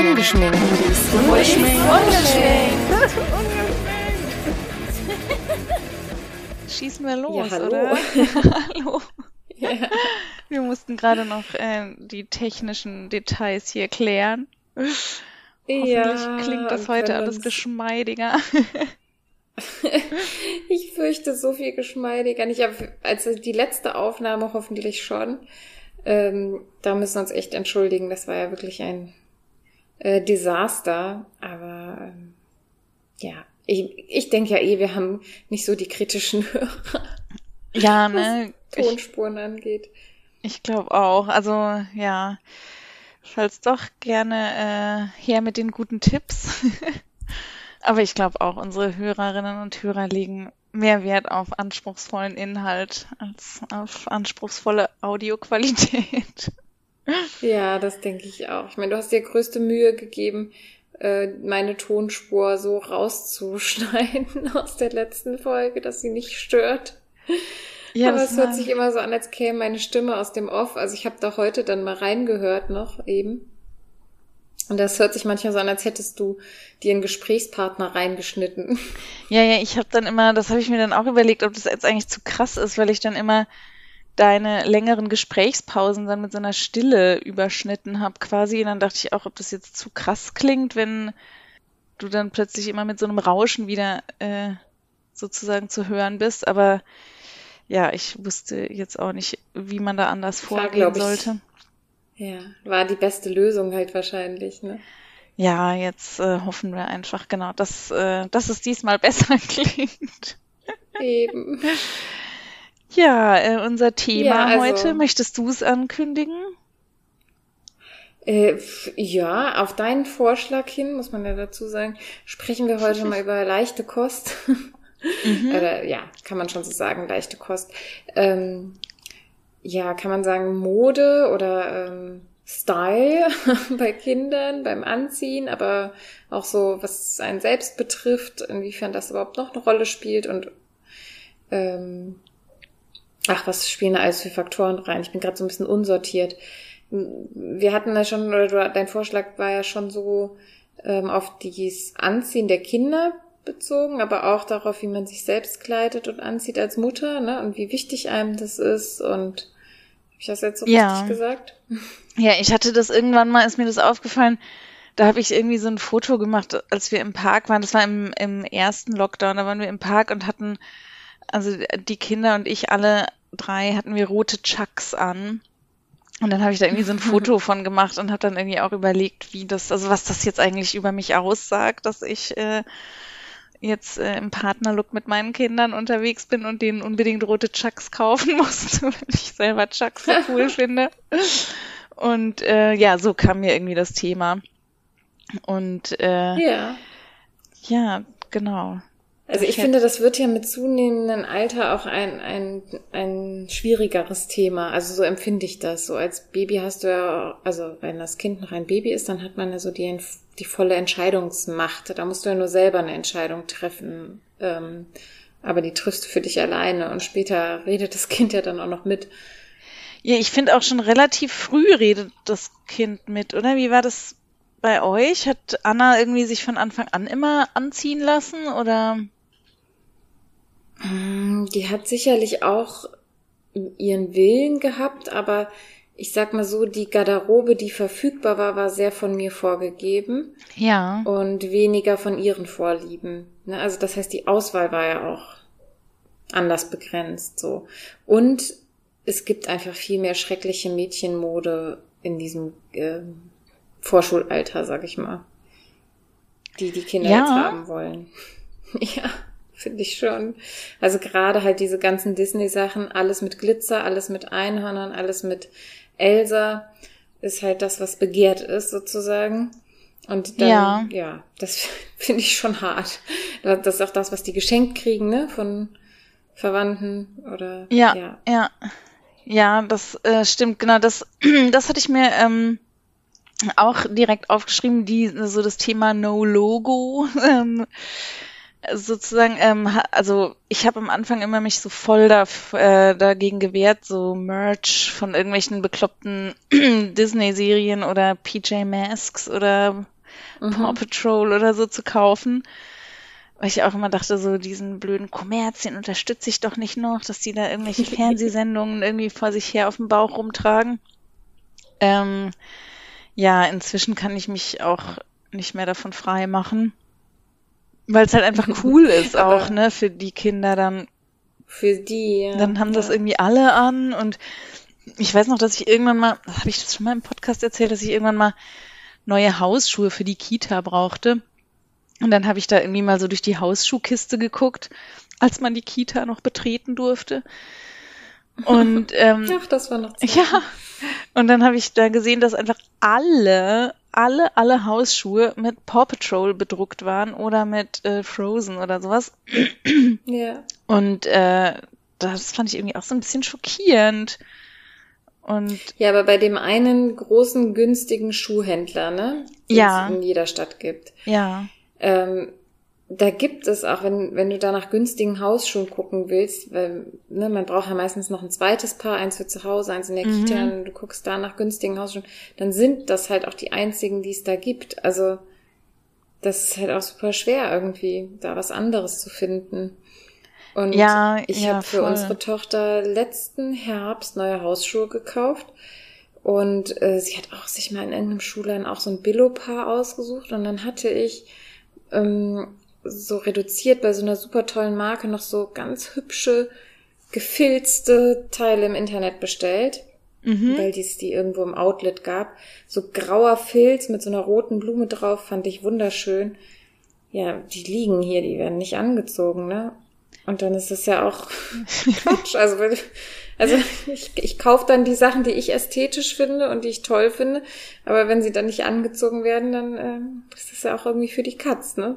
Ungeschminkt. Ungeschminkt. Ungeschminkt. Schießen wir los, Ja, hallo. oder? hallo. Ja. Wir mussten gerade noch äh, die technischen Details hier klären. Hoffentlich Ja, klingt das heute alles geschmeidiger. Ich fürchte so viel geschmeidiger. Ich hab, also die letzte Aufnahme hoffentlich schon. Ähm, da müssen wir uns echt entschuldigen. Das war ja wirklich ein äh, Desaster. Aber ähm, ja, ich, ich denke ja eh, wir haben nicht so die kritischen Hörer, ja, ne? Ich, Tonspuren angeht. ich glaube auch. Also, ja. Falls doch gerne äh, her mit den guten Tipps. Aber ich glaube auch, unsere Hörerinnen und Hörer legen mehr Wert auf anspruchsvollen Inhalt als auf anspruchsvolle Audioqualität. Ja, das denke ich auch. Ich meine, du hast dir größte Mühe gegeben, äh, meine Tonspur so rauszuschneiden aus der letzten Folge, dass sie nicht stört. Ja, Aber das es hört sich immer so an, als käme meine Stimme aus dem Off. Also ich habe da heute dann mal reingehört noch eben. Und das hört sich manchmal so an, als hättest du dir einen Gesprächspartner reingeschnitten. Ja, ja, ich habe dann immer, das habe ich mir dann auch überlegt, ob das jetzt eigentlich zu krass ist, weil ich dann immer deine längeren Gesprächspausen dann mit so einer Stille überschnitten habe quasi. Und dann dachte ich auch, ob das jetzt zu krass klingt, wenn du dann plötzlich immer mit so einem Rauschen wieder äh, sozusagen zu hören bist. Aber ja, ich wusste jetzt auch nicht, wie man da anders War, vorgehen glaub ich, sollte. Ja, war die beste Lösung halt wahrscheinlich, ne? Ja, jetzt äh, hoffen wir einfach genau, dass, äh, dass es diesmal besser klingt. Eben. Ja, äh, unser Thema Ja, also- heute, möchtest du es ankündigen? Äh, ja, auf deinen Vorschlag hin, muss man ja dazu sagen, sprechen wir heute mal über leichte Kost. Oder, ja, kann man schon so sagen, leichte Kost. Ähm, ja, kann man sagen Mode oder ähm, Style bei Kindern, beim Anziehen, aber auch so, was einen selbst betrifft, inwiefern das überhaupt noch eine Rolle spielt und ähm, ach, was spielen da alles für Faktoren rein? Ich bin gerade so ein bisschen unsortiert. Wir hatten ja schon, oder dein Vorschlag war ja schon so ähm, auf das Anziehen der Kinder bezogen, aber auch darauf, wie man sich selbst kleidet und anzieht als Mutter, ne? Und wie wichtig einem das ist. Und hab ich das jetzt so Ja. richtig gesagt? Ja, ich hatte das irgendwann mal, ist mir das aufgefallen, da habe ich irgendwie so ein Foto gemacht, als wir im Park waren. Das war im, im ersten Lockdown, da waren wir im Park und hatten, also die Kinder und ich alle drei hatten wir rote Chucks an. Und dann habe ich da irgendwie so ein Foto von gemacht und habe dann irgendwie auch überlegt, wie das, also was das jetzt eigentlich über mich aussagt, dass ich äh, jetzt äh, im Partnerlook mit meinen Kindern unterwegs bin und denen unbedingt rote Chucks kaufen musste, weil ich selber Chucks so cool finde. Und äh, ja, so kam mir irgendwie das Thema. Und äh, Ja. ja, genau. Also ich finde, das wird ja mit zunehmendem Alter auch ein, ein, ein schwierigeres Thema. Also so empfinde ich das. So als Baby hast du ja, also wenn das Kind noch ein Baby ist, dann hat man ja so die, die volle Entscheidungsmacht. Da musst du ja nur selber eine Entscheidung treffen. Ähm, aber die triffst du für dich alleine und später redet das Kind ja dann auch noch mit. Ja, ich finde auch schon relativ früh redet das Kind mit, oder? Wie war das bei euch? Hat Anna irgendwie sich von Anfang an immer anziehen lassen oder? Mm, Die hat sicherlich auch ihren Willen gehabt, aber ich sag mal so, die Garderobe, die verfügbar war, war sehr von mir vorgegeben Ja. und weniger von ihren Vorlieben. Ne? Also das heißt, die Auswahl war ja auch anders begrenzt so. Und es gibt einfach viel mehr schreckliche Mädchenmode in diesem ähm, Vorschulalter, sag ich mal, die die Kinder Ja. jetzt haben wollen. ja, finde ich schon. Also gerade halt diese ganzen Disney-Sachen, alles mit Glitzer, alles mit Einhörnern, alles mit Elsa, ist halt das, was begehrt ist sozusagen. Und dann, Ja. ja, das finde ich schon hart. Das ist auch das, was die geschenkt kriegen, ne, von Verwandten oder Ja, ja. ja. Ja, das äh, stimmt, genau. Das, das hatte ich mir ähm, auch direkt aufgeschrieben, die so das Thema No Logo. Ähm, sozusagen, ähm, also ich habe am Anfang immer mich so voll da, äh, dagegen gewehrt, so Merch von irgendwelchen bekloppten Disney-Serien oder PJ Masks oder mhm. Paw Patrol oder so zu kaufen. Weil ich auch immer dachte, so diesen blöden Kommerz, den unterstütze ich doch nicht noch, dass die da irgendwelche Fernsehsendungen irgendwie vor sich her auf dem Bauch rumtragen. Ähm, ja, inzwischen kann ich mich auch nicht mehr davon frei machen. Weil es halt einfach cool ist auch, ne, für die Kinder dann. Für die, ja. Dann haben ja. das irgendwie alle an und ich weiß noch, dass ich irgendwann mal, habe ich das schon mal im Podcast erzählt, dass ich irgendwann mal neue Hausschuhe für die Kita brauchte. Und dann habe ich da irgendwie mal so durch die Hausschuhkiste geguckt, als man die Kita noch betreten durfte. Und ähm, Ach, das war noch Zeit. Ja. Und dann habe ich da gesehen, dass einfach alle, alle, alle Hausschuhe mit Paw Patrol bedruckt waren oder mit äh, Frozen oder sowas. Ja. Und äh, das fand ich irgendwie auch so ein bisschen schockierend. Und ja, aber bei dem einen großen günstigen Schuhhändler, ne? Ja. Es in jeder Stadt gibt. Ja. Ähm, da gibt es auch, wenn, wenn du da nach günstigen Hausschuhen gucken willst, weil ne, man braucht ja meistens noch ein zweites Paar, eins für zu Hause, eins in der mhm. Kita, und du guckst da nach günstigen Hausschuhen, dann sind das halt auch die einzigen, die es da gibt. Also das ist halt auch super schwer irgendwie, da was anderes zu finden. Und ja, ich ja, habe für unsere Tochter letzten Herbst neue Hausschuhe gekauft. Und äh, sie hat auch sich mal in irgendeinem Schuhladen auch so ein Billo-Paar ausgesucht. Und dann hatte ich ähm, so reduziert bei so einer super tollen Marke noch so ganz hübsche, gefilzte Teile im Internet bestellt. Mhm. Weil dies die irgendwo im Outlet gab. So grauer Filz mit so einer roten Blume drauf, fand ich wunderschön. Ja, die liegen hier, die werden nicht angezogen, ne? Und dann ist es ja auch Quatsch. Also, also ich, ich kaufe dann die Sachen, die ich ästhetisch finde und die ich toll finde. Aber wenn sie dann nicht angezogen werden, dann äh, ist das ja auch irgendwie für die Katz, ne?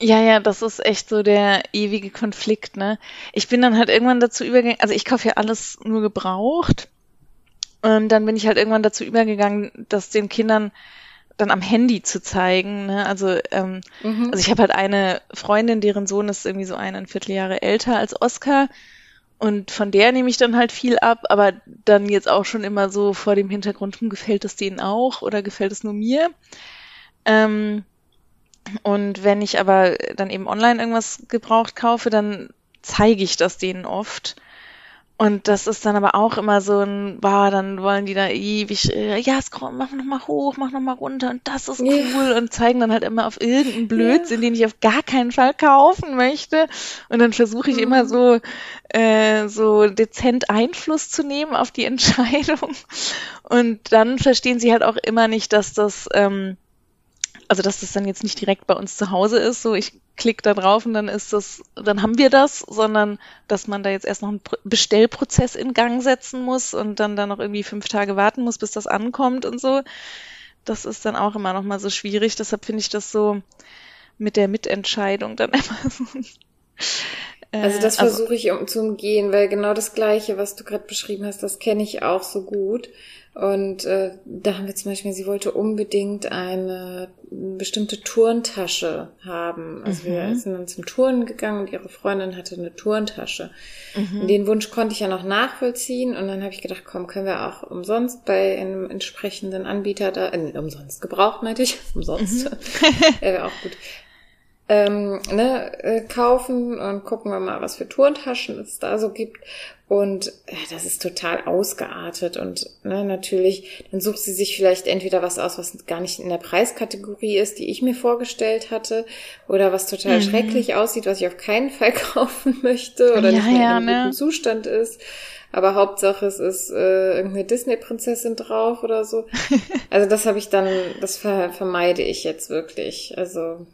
Ja, ja, das ist echt so der ewige Konflikt, ne? Ich bin dann halt irgendwann dazu übergegangen, also ich kaufe ja alles nur gebraucht. Und dann bin ich halt irgendwann dazu übergegangen, das den Kindern dann am Handy zu zeigen. Ne? Also, ähm, mhm. also ich habe halt eine Freundin, deren Sohn ist irgendwie so eineinviertel Jahre älter als Oscar. Und von der nehme ich dann halt viel ab, aber dann jetzt auch schon immer so vor dem Hintergrund, hm, gefällt es denen auch oder gefällt es nur mir? Ähm, und wenn ich aber dann eben online irgendwas gebraucht kaufe, dann zeige ich das denen oft. Und das ist dann aber auch immer so ein, war, dann wollen die da ewig, äh, ja, scroll, mach noch mal hoch, mach noch mal runter und das ist cool yeah. und zeigen dann halt immer auf irgendeinen Blödsinn, yeah. den ich auf gar keinen Fall kaufen möchte. Und dann versuche ich mhm. immer so, äh, so dezent Einfluss zu nehmen auf die Entscheidung. Und dann verstehen sie halt auch immer nicht, dass das, ähm, also dass das dann jetzt nicht direkt bei uns zu Hause ist, so ich klicke da drauf und dann ist das, dann haben wir das, sondern dass man da jetzt erst noch einen Bestellprozess in Gang setzen muss und dann da noch irgendwie fünf Tage warten muss, bis das ankommt und so. Das ist dann auch immer noch mal so schwierig. Deshalb finde ich das so mit der Mitentscheidung dann immer so. also das also versuche ich um, zu umgehen, weil genau das Gleiche, was du gerade beschrieben hast, das kenne ich auch so gut. Und äh, da haben wir zum Beispiel, sie wollte unbedingt eine bestimmte Turntasche haben. Also mhm. wir sind dann zum Turnen gegangen und ihre Freundin hatte eine Turntasche. Mhm. Den Wunsch konnte ich ja noch nachvollziehen und dann habe ich gedacht, komm, können wir auch umsonst bei einem entsprechenden Anbieter da, äh, umsonst gebraucht, meinte ich, umsonst, mhm. wäre auch gut, ähm, ne, äh, kaufen und gucken wir mal, was für Turntaschen es da so gibt. Und ja, das ist total ausgeartet und ne, natürlich, dann sucht sie sich vielleicht entweder was aus, was gar nicht in der Preiskategorie ist, die ich mir vorgestellt hatte, oder was total mhm. schrecklich aussieht, was ich auf keinen Fall kaufen möchte oder ja, nicht mehr ja, in einem ne? guten Zustand ist. Aber Hauptsache es ist äh, irgendeine Disney-Prinzessin drauf oder so. Also das habe ich dann, das ver vermeide ich jetzt wirklich. Also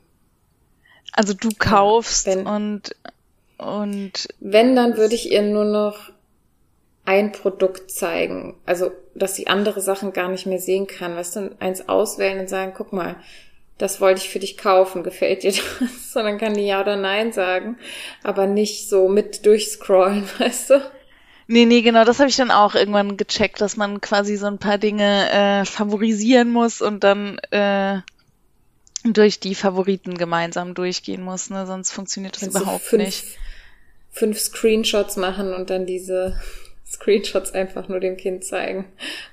also du kaufst wenn, und und wenn dann würde ich ihr nur noch ein Produkt zeigen, also dass sie andere Sachen gar nicht mehr sehen kann, weißt du, eins auswählen und sagen, guck mal, das wollte ich für dich kaufen, gefällt dir das? Sondern kann die ja oder nein sagen, aber nicht so mit durchscrollen, weißt du? Nee, nee, genau, das habe ich dann auch irgendwann gecheckt, dass man quasi so ein paar Dinge äh, favorisieren muss und dann äh, durch die Favoriten gemeinsam durchgehen muss, ne? Sonst funktioniert das Kannst überhaupt fünf, nicht. Fünf Screenshots machen und dann diese Screenshots einfach nur dem Kind zeigen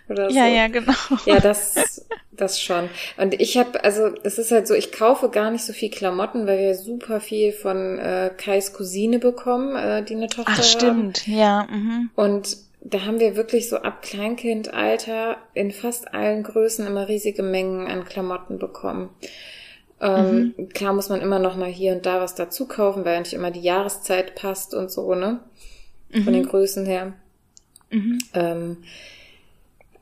oder ja, so. Ja, genau. Ja, das, das schon. Und ich habe, also es ist halt so, ich kaufe gar nicht so viel Klamotten, weil wir super viel von äh, Kais Cousine bekommen, äh, die eine Tochter Ach, stimmt, haben. ja. Mhm. Und da haben wir wirklich so ab Kleinkindalter in fast allen Größen immer riesige Mengen an Klamotten bekommen. Ähm, mhm. Klar muss man immer noch mal hier und da was dazu kaufen, weil ja nicht immer die Jahreszeit passt und so, ne? Von mhm. den Größen her. Mhm. Ähm,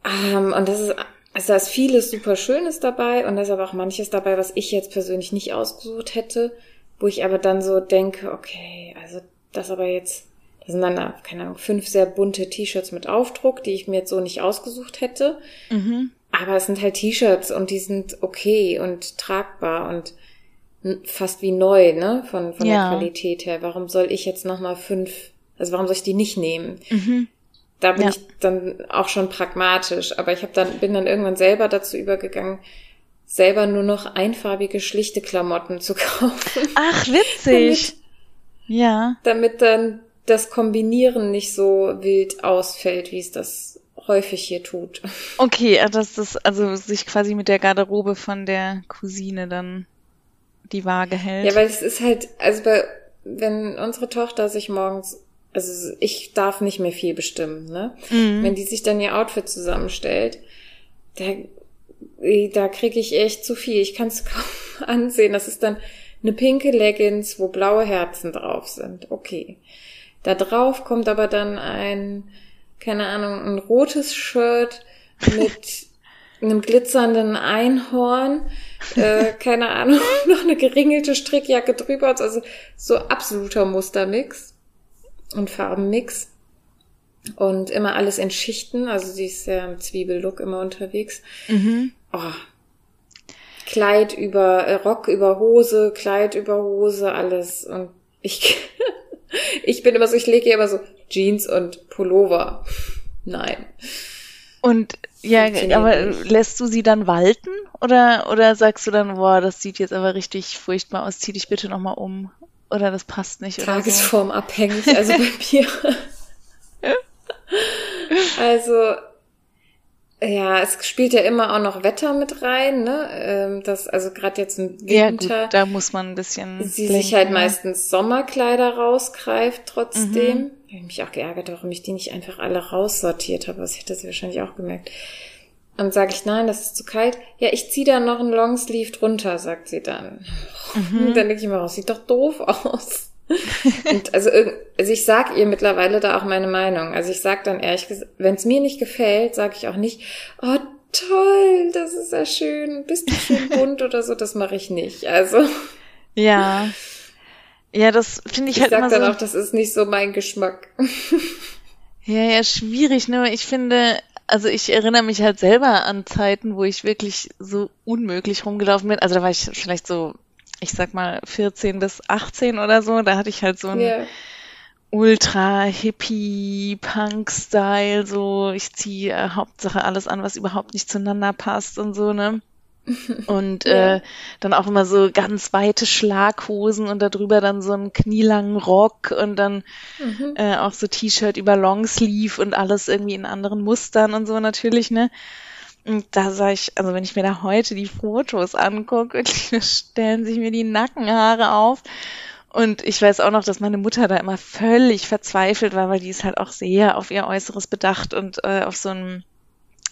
ähm, und das ist, also da ist vieles super Schönes dabei und da ist aber auch manches dabei, was ich jetzt persönlich nicht ausgesucht hätte, wo ich aber dann so denke, okay, also das aber jetzt, das sind dann, keine Ahnung, fünf sehr bunte T-Shirts mit Aufdruck, die ich mir jetzt so nicht ausgesucht hätte. Mhm. Aber es sind halt T-Shirts und die sind okay und tragbar und fast wie neu, ne, von, von ja. der Qualität her. Warum soll ich jetzt nochmal fünf, also warum soll ich die nicht nehmen? Mhm. Da bin ja. ich dann auch schon pragmatisch, aber ich habe dann bin dann irgendwann selber dazu übergegangen, selber nur noch einfarbige schlichte Klamotten zu kaufen. Ach, witzig. damit, ja. Damit dann das Kombinieren nicht so wild ausfällt, wie es das häufig hier tut. Okay, dass das also sich quasi mit der Garderobe von der Cousine dann die Waage hält. Ja, weil es ist halt, also bei, wenn unsere Tochter sich morgens also ich darf nicht mehr viel bestimmen, ne? Mhm. Wenn die sich dann ihr Outfit zusammenstellt, da, da kriege ich echt zu viel. Ich kann es kaum ansehen. Das ist dann eine pinke Leggings, wo blaue Herzen drauf sind. Okay. Da drauf kommt aber dann ein, keine Ahnung, ein rotes Shirt mit einem glitzernden Einhorn, äh, keine Ahnung, noch eine geringelte Strickjacke drüber, also so absoluter Mustermix und Farbenmix. Und immer alles in Schichten. Also sie ist ja im Zwiebellook immer unterwegs. Mhm. Oh. Kleid über äh, Rock über Hose, Kleid über Hose, alles. Und ich, ich bin immer so, ich lege immer so Jeans und Pullover. Nein. Und ja, aber nicht. lässt du sie dann walten oder oder sagst du dann, boah, das sieht jetzt aber richtig furchtbar aus, zieh dich bitte nochmal um? Oder das passt nicht. Tagesformabhängig, so. also bei mir. also, ja, es spielt ja immer auch noch Wetter mit rein, ne? Ähm, das, also gerade jetzt im Winter. Ja, gut, da muss man ein bisschen. Sie blinken, sich halt meistens Sommerkleider rausgreift trotzdem. Mhm. Ich habe mich auch geärgert, warum ich die nicht einfach alle raussortiert habe. Das hätte sie wahrscheinlich auch gemerkt. Und sage ich, nein, das ist zu kalt. Ja, ich ziehe da noch einen Longsleeve drunter, sagt sie dann. Mhm. Und dann denke ich mir, das sieht doch doof aus. und also, also ich sag ihr mittlerweile da auch meine Meinung. Also ich sag dann ehrlich gesagt, wenn es mir nicht gefällt, sage ich auch nicht, oh toll, das ist ja schön, bist du schön bunt oder so, das mache ich nicht. Also. Ja. Ja, das finde ich, ich halt sag immer dann so. auch, das ist nicht so mein Geschmack. ja, ja, schwierig, ne? Ich finde, also ich erinnere mich halt selber an Zeiten, wo ich wirklich so unmöglich rumgelaufen bin. Also da war ich vielleicht so, ich sag mal, 14 bis 18 oder so. Da hatte ich halt so ein yeah. ultra hippie Punk-Style, so ich ziehe äh, Hauptsache alles an, was überhaupt nicht zueinander passt und so, ne? Und äh, dann auch immer so ganz weite Schlaghosen und darüber dann so einen knielangen Rock und dann mhm. äh, auch so T-Shirt über Longsleeve und alles irgendwie in anderen Mustern und so natürlich, ne? Und da sag ich, also wenn ich mir da heute die Fotos angucke, stellen sich mir die Nackenhaare auf. Und ich weiß auch noch, dass meine Mutter da immer völlig verzweifelt war, weil die ist halt auch sehr auf ihr Äußeres bedacht und äh, auf so ein,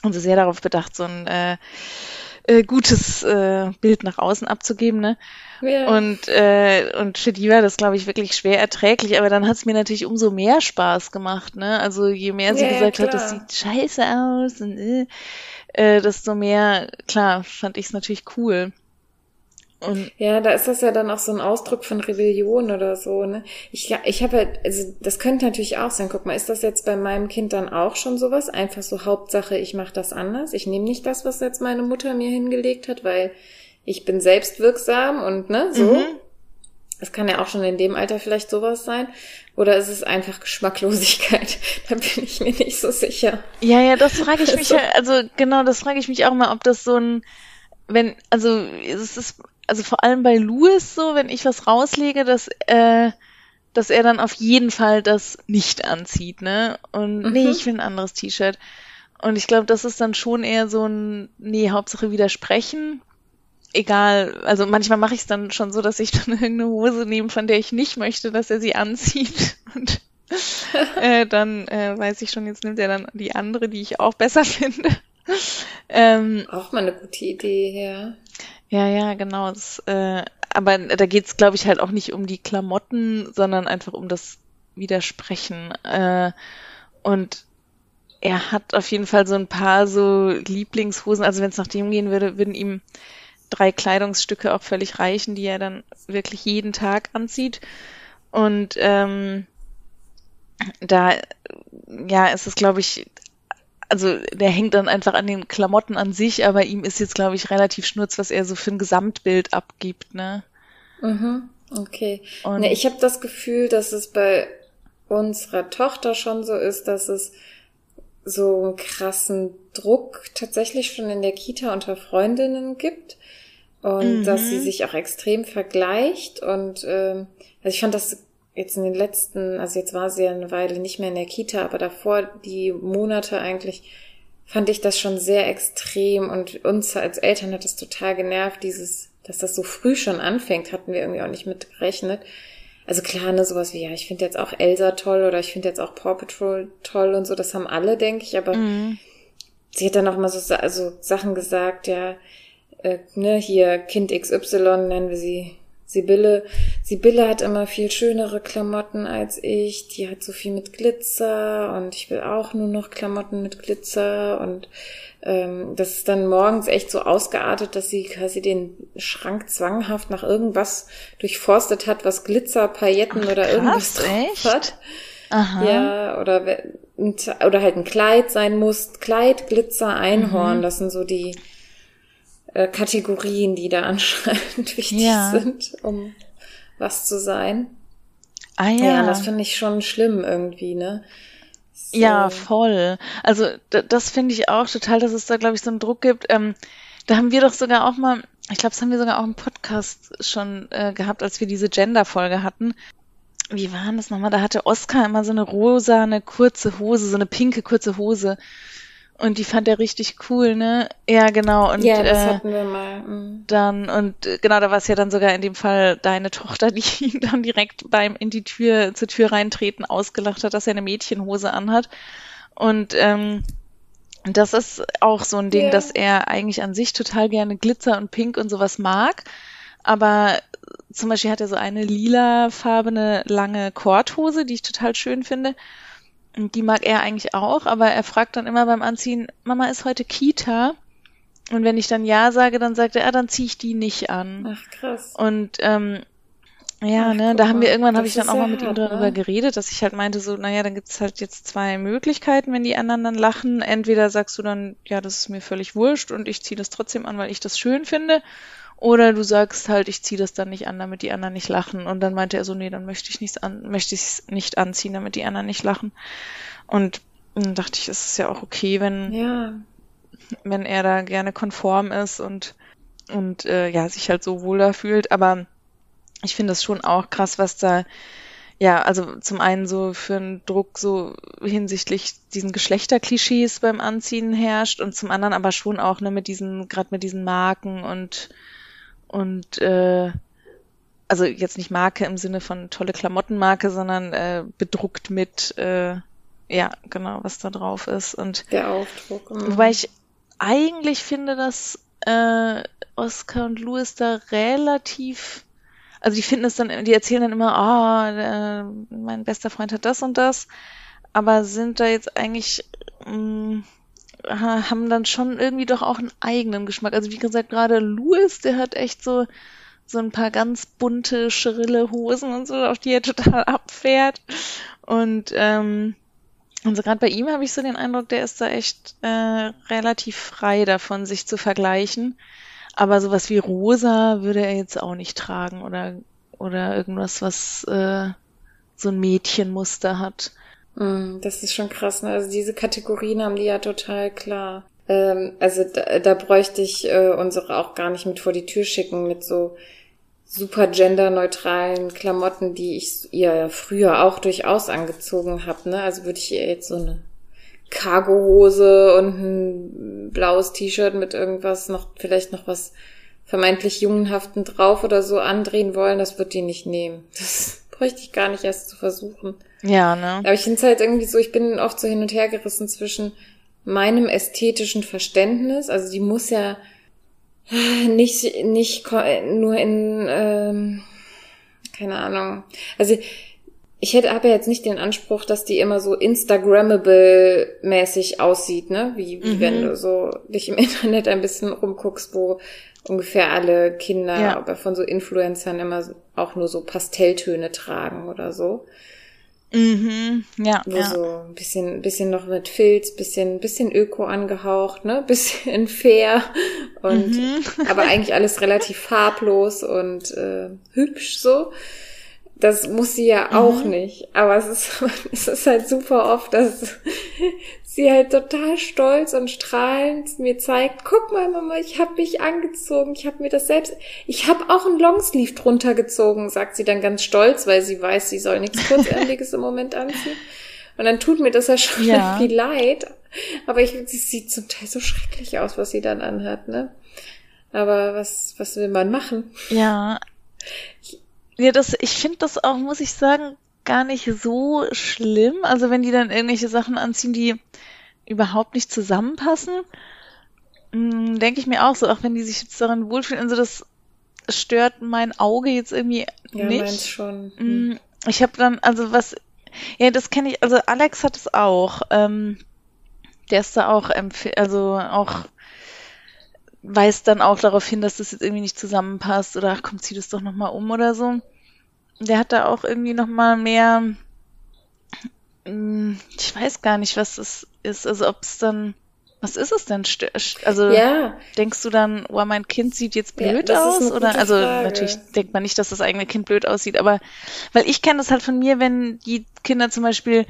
also sehr darauf bedacht, so ein äh, äh, gutes äh, Bild nach außen abzugeben, ne? Ja. Und, äh, und für die war das, glaube ich, wirklich schwer erträglich, aber dann hat es mir natürlich umso mehr Spaß gemacht, ne? Also je mehr sie ja, gesagt klar. hat, das sieht scheiße aus und äh, äh, desto mehr, klar, fand ich es natürlich cool. Und ja, da ist das ja dann auch so ein Ausdruck von Rebellion oder so, ne? Ich, ja, ich habe halt, also das könnte natürlich auch sein. Guck mal, ist das jetzt bei meinem Kind dann auch schon sowas? Einfach so Hauptsache, ich mache das anders. Ich nehme nicht das, was jetzt meine Mutter mir hingelegt hat, weil ich bin selbstwirksam und ne, so. Mhm. Das kann ja auch schon in dem Alter vielleicht sowas sein. Oder ist es einfach Geschmacklosigkeit? da bin ich mir nicht so sicher. Ja, ja, das frage ich mich, also, also genau, das frage ich mich auch mal, ob das so ein, wenn, also es ist also vor allem bei Louis so, wenn ich was rauslege, dass, äh, dass er dann auf jeden Fall das nicht anzieht, ne? Und mhm. nee, ich will ein anderes T-Shirt. Und ich glaube, das ist dann schon eher so ein, nee, Hauptsache widersprechen. Egal, also manchmal mache ich es dann schon so, dass ich dann irgendeine Hose nehme, von der ich nicht möchte, dass er sie anzieht. Und äh, dann äh, weiß ich schon, jetzt nimmt er dann die andere, die ich auch besser finde. ähm, auch mal eine gute Idee, ja. Ja, ja, genau. Das, äh, aber da geht's, glaube ich, halt auch nicht um die Klamotten, sondern einfach um das Widersprechen. Äh, und er hat auf jeden Fall so ein paar so Lieblingshosen. Also wenn es nach dem gehen würde, würden ihm drei Kleidungsstücke auch völlig reichen, die er dann wirklich jeden Tag anzieht. Und ähm, da ja ist es, glaube ich, also der hängt dann einfach an den Klamotten an sich, aber ihm ist jetzt, glaube ich, relativ schnurz, was er so für ein Gesamtbild abgibt, ne? Mhm, okay. Und ne, ich habe das Gefühl, dass es bei unserer Tochter schon so ist, dass es so einen krassen Druck tatsächlich schon in der Kita unter Freundinnen gibt und mhm. dass sie sich auch extrem vergleicht und ähm, also ich fand das jetzt in den letzten, also jetzt war sie ja eine Weile nicht mehr in der Kita, aber davor die Monate eigentlich fand ich das schon sehr extrem und uns als Eltern hat das total genervt, dieses, dass das so früh schon anfängt, hatten wir irgendwie auch nicht mit gerechnet. Also klar, ne, sowas wie, ja, ich finde jetzt auch Elsa toll oder ich finde jetzt auch Paw Patrol toll und so, das haben alle, denke ich, aber mhm. sie hat dann auch mal so also Sachen gesagt, ja, äh, ne, hier Kind XY nennen wir sie Sibylle, Sibylle hat immer viel schönere Klamotten als ich. Die hat so viel mit Glitzer und ich will auch nur noch Klamotten mit Glitzer und ähm, das ist dann morgens echt so ausgeartet, dass sie quasi den Schrank zwanghaft nach irgendwas durchforstet hat, was Glitzer, Pailletten Ach, oder krass, irgendwas drauf hat. Aha. Ja, oder oder halt ein Kleid sein muss. Kleid, Glitzer, Einhorn, mhm. das sind so die äh, Kategorien, die da anscheinend wichtig ja. sind, um was zu sein. Ah ja. Ja, das finde ich schon schlimm irgendwie, ne? So. Ja, voll. Also das finde ich auch total, dass es da, glaube ich, so einen Druck gibt. Ähm, da haben wir doch sogar auch mal, ich glaube, das haben wir sogar auch im Podcast schon äh, gehabt, als wir diese Gender-Folge hatten. Wie war das nochmal? Da hatte Oscar immer so eine rosa, eine kurze Hose, so eine pinke kurze Hose. Und die fand er richtig cool, ne? Ja, genau. Und, ja, das äh, hatten wir mal. Mhm. Dann, und äh, genau, da war es ja dann sogar in dem Fall deine Tochter, die ihn dann direkt beim in die Tür, zur Tür reintreten ausgelacht hat, dass er eine Mädchenhose anhat. Und ähm, das ist auch so ein Ding, yeah. dass er eigentlich an sich total gerne Glitzer und Pink und sowas mag. Aber zum Beispiel hat er so eine lilafarbene lange Korthose, die ich total schön finde. Die mag er eigentlich auch, aber er fragt dann immer beim Anziehen, Mama ist heute Kita? Und wenn ich dann Ja sage, dann sagt er, ah, dann ziehe ich die nicht an. Ach, krass. Und ähm, ja, Ach, ne, da haben wir irgendwann habe ich dann auch mal mit ihm darüber ne? geredet, dass ich halt meinte, so, naja, dann gibt's halt jetzt zwei Möglichkeiten, wenn die anderen dann lachen. Entweder sagst du dann, ja, das ist mir völlig wurscht und ich ziehe das trotzdem an, weil ich das schön finde. Oder du sagst halt, ich ziehe das dann nicht an, damit die anderen nicht lachen. Und dann meinte er so, nee, dann möchte ich nichts an, möchte ich es nicht anziehen, damit die anderen nicht lachen. Und dann dachte ich, es ist ja auch okay, wenn, ja. wenn er da gerne konform ist und, und äh, ja, sich halt so wohler fühlt. Aber ich finde es schon auch krass, was da ja, also zum einen so für einen Druck so hinsichtlich diesen Geschlechterklischees beim Anziehen herrscht und zum anderen aber schon auch ne, mit diesen, gerade mit diesen Marken und und äh, also jetzt nicht Marke im Sinne von tolle Klamottenmarke, sondern äh, bedruckt mit, äh, ja, genau, was da drauf ist. Und der Aufdruck. Mhm. Wobei ich eigentlich finde, dass äh, Oscar und Louis da relativ, also die finden es dann, die erzählen dann immer, ah, oh, mein bester Freund hat das und das, aber sind da jetzt eigentlich mh, mm, haben dann schon irgendwie doch auch einen eigenen Geschmack. Also wie gesagt, gerade Louis, der hat echt so so ein paar ganz bunte, schrille Hosen und so, auf die er total abfährt. Und ähm, also gerade bei ihm habe ich so den Eindruck, der ist da echt äh, relativ frei davon, sich zu vergleichen. Aber sowas wie rosa würde er jetzt auch nicht tragen oder oder irgendwas, was äh, so ein Mädchenmuster hat. Mm, das ist schon krass. Ne? Also diese Kategorien haben die ja total klar. Ähm, also da, da bräuchte ich äh, unsere auch gar nicht mit vor die Tür schicken mit so super genderneutralen Klamotten, die ich ihr ja früher auch durchaus angezogen habe. Ne? Also würde ich ihr jetzt so eine Cargohose und ein blaues T-Shirt mit irgendwas noch, vielleicht noch was vermeintlich Jungenhaften drauf oder so andrehen wollen, das wird die nicht nehmen. Das bräuchte ich gar nicht erst zu versuchen. Ja, ne? Aber ich finde es halt irgendwie so, ich bin oft so hin und her gerissen zwischen meinem ästhetischen Verständnis, also die muss ja nicht, nicht nur in, ähm, keine Ahnung. Also ich hätte aber jetzt nicht den Anspruch, dass die immer so Instagrammable-mäßig aussieht, ne? Wie, wie mhm. wenn du so dich im Internet ein bisschen rumguckst, wo ungefähr alle Kinder ja. von so Influencern immer auch nur so Pastelltöne tragen oder so. Mhm, ja. Wo ja. so ein bisschen, bisschen noch mit Filz, bisschen, bisschen Öko angehaucht, ne? Bisschen fair und mhm. aber eigentlich alles relativ farblos und äh, hübsch so. Das muss sie ja auch mhm. nicht. Aber es ist, es ist halt super oft, dass sie halt total stolz und strahlend mir zeigt, guck mal, Mama, ich habe mich angezogen, ich habe mir das selbst, ich habe auch ein Longsleeve drunter gezogen, sagt sie dann ganz stolz, weil sie weiß, sie soll nichts Kurzärmeliges im Moment anziehen. Und dann tut mir das ja schon ja. viel leid. Aber ich, sie sieht zum Teil so schrecklich aus, was sie dann anhat, ne? Aber was, was will man machen? Ja. Ich, ja, das, ich finde das auch, muss ich sagen, gar nicht so schlimm. Also wenn die dann irgendwelche Sachen anziehen, die überhaupt nicht zusammenpassen, hm, denke ich mir auch so, auch wenn die sich jetzt darin wohlfühlen, also das stört mein Auge jetzt irgendwie ja, nicht. Meins schon. Hm. Ich habe dann, also was, ja, das kenne ich, also Alex hat es auch. Ähm, der ist da auch, also auch weist dann auch darauf hin, dass das jetzt irgendwie nicht zusammenpasst oder ach komm, zieh das doch nochmal um oder so. Der hat da auch irgendwie nochmal mehr, hm, ich weiß gar nicht, was das ist, also ob es dann, was ist es denn? Also ja. denkst du dann, oh, mein Kind sieht jetzt blöd ja, aus? Oder also Frage. natürlich denkt man nicht, dass das eigene Kind blöd aussieht, aber weil ich kenne das halt von mir, wenn die Kinder zum Beispiel,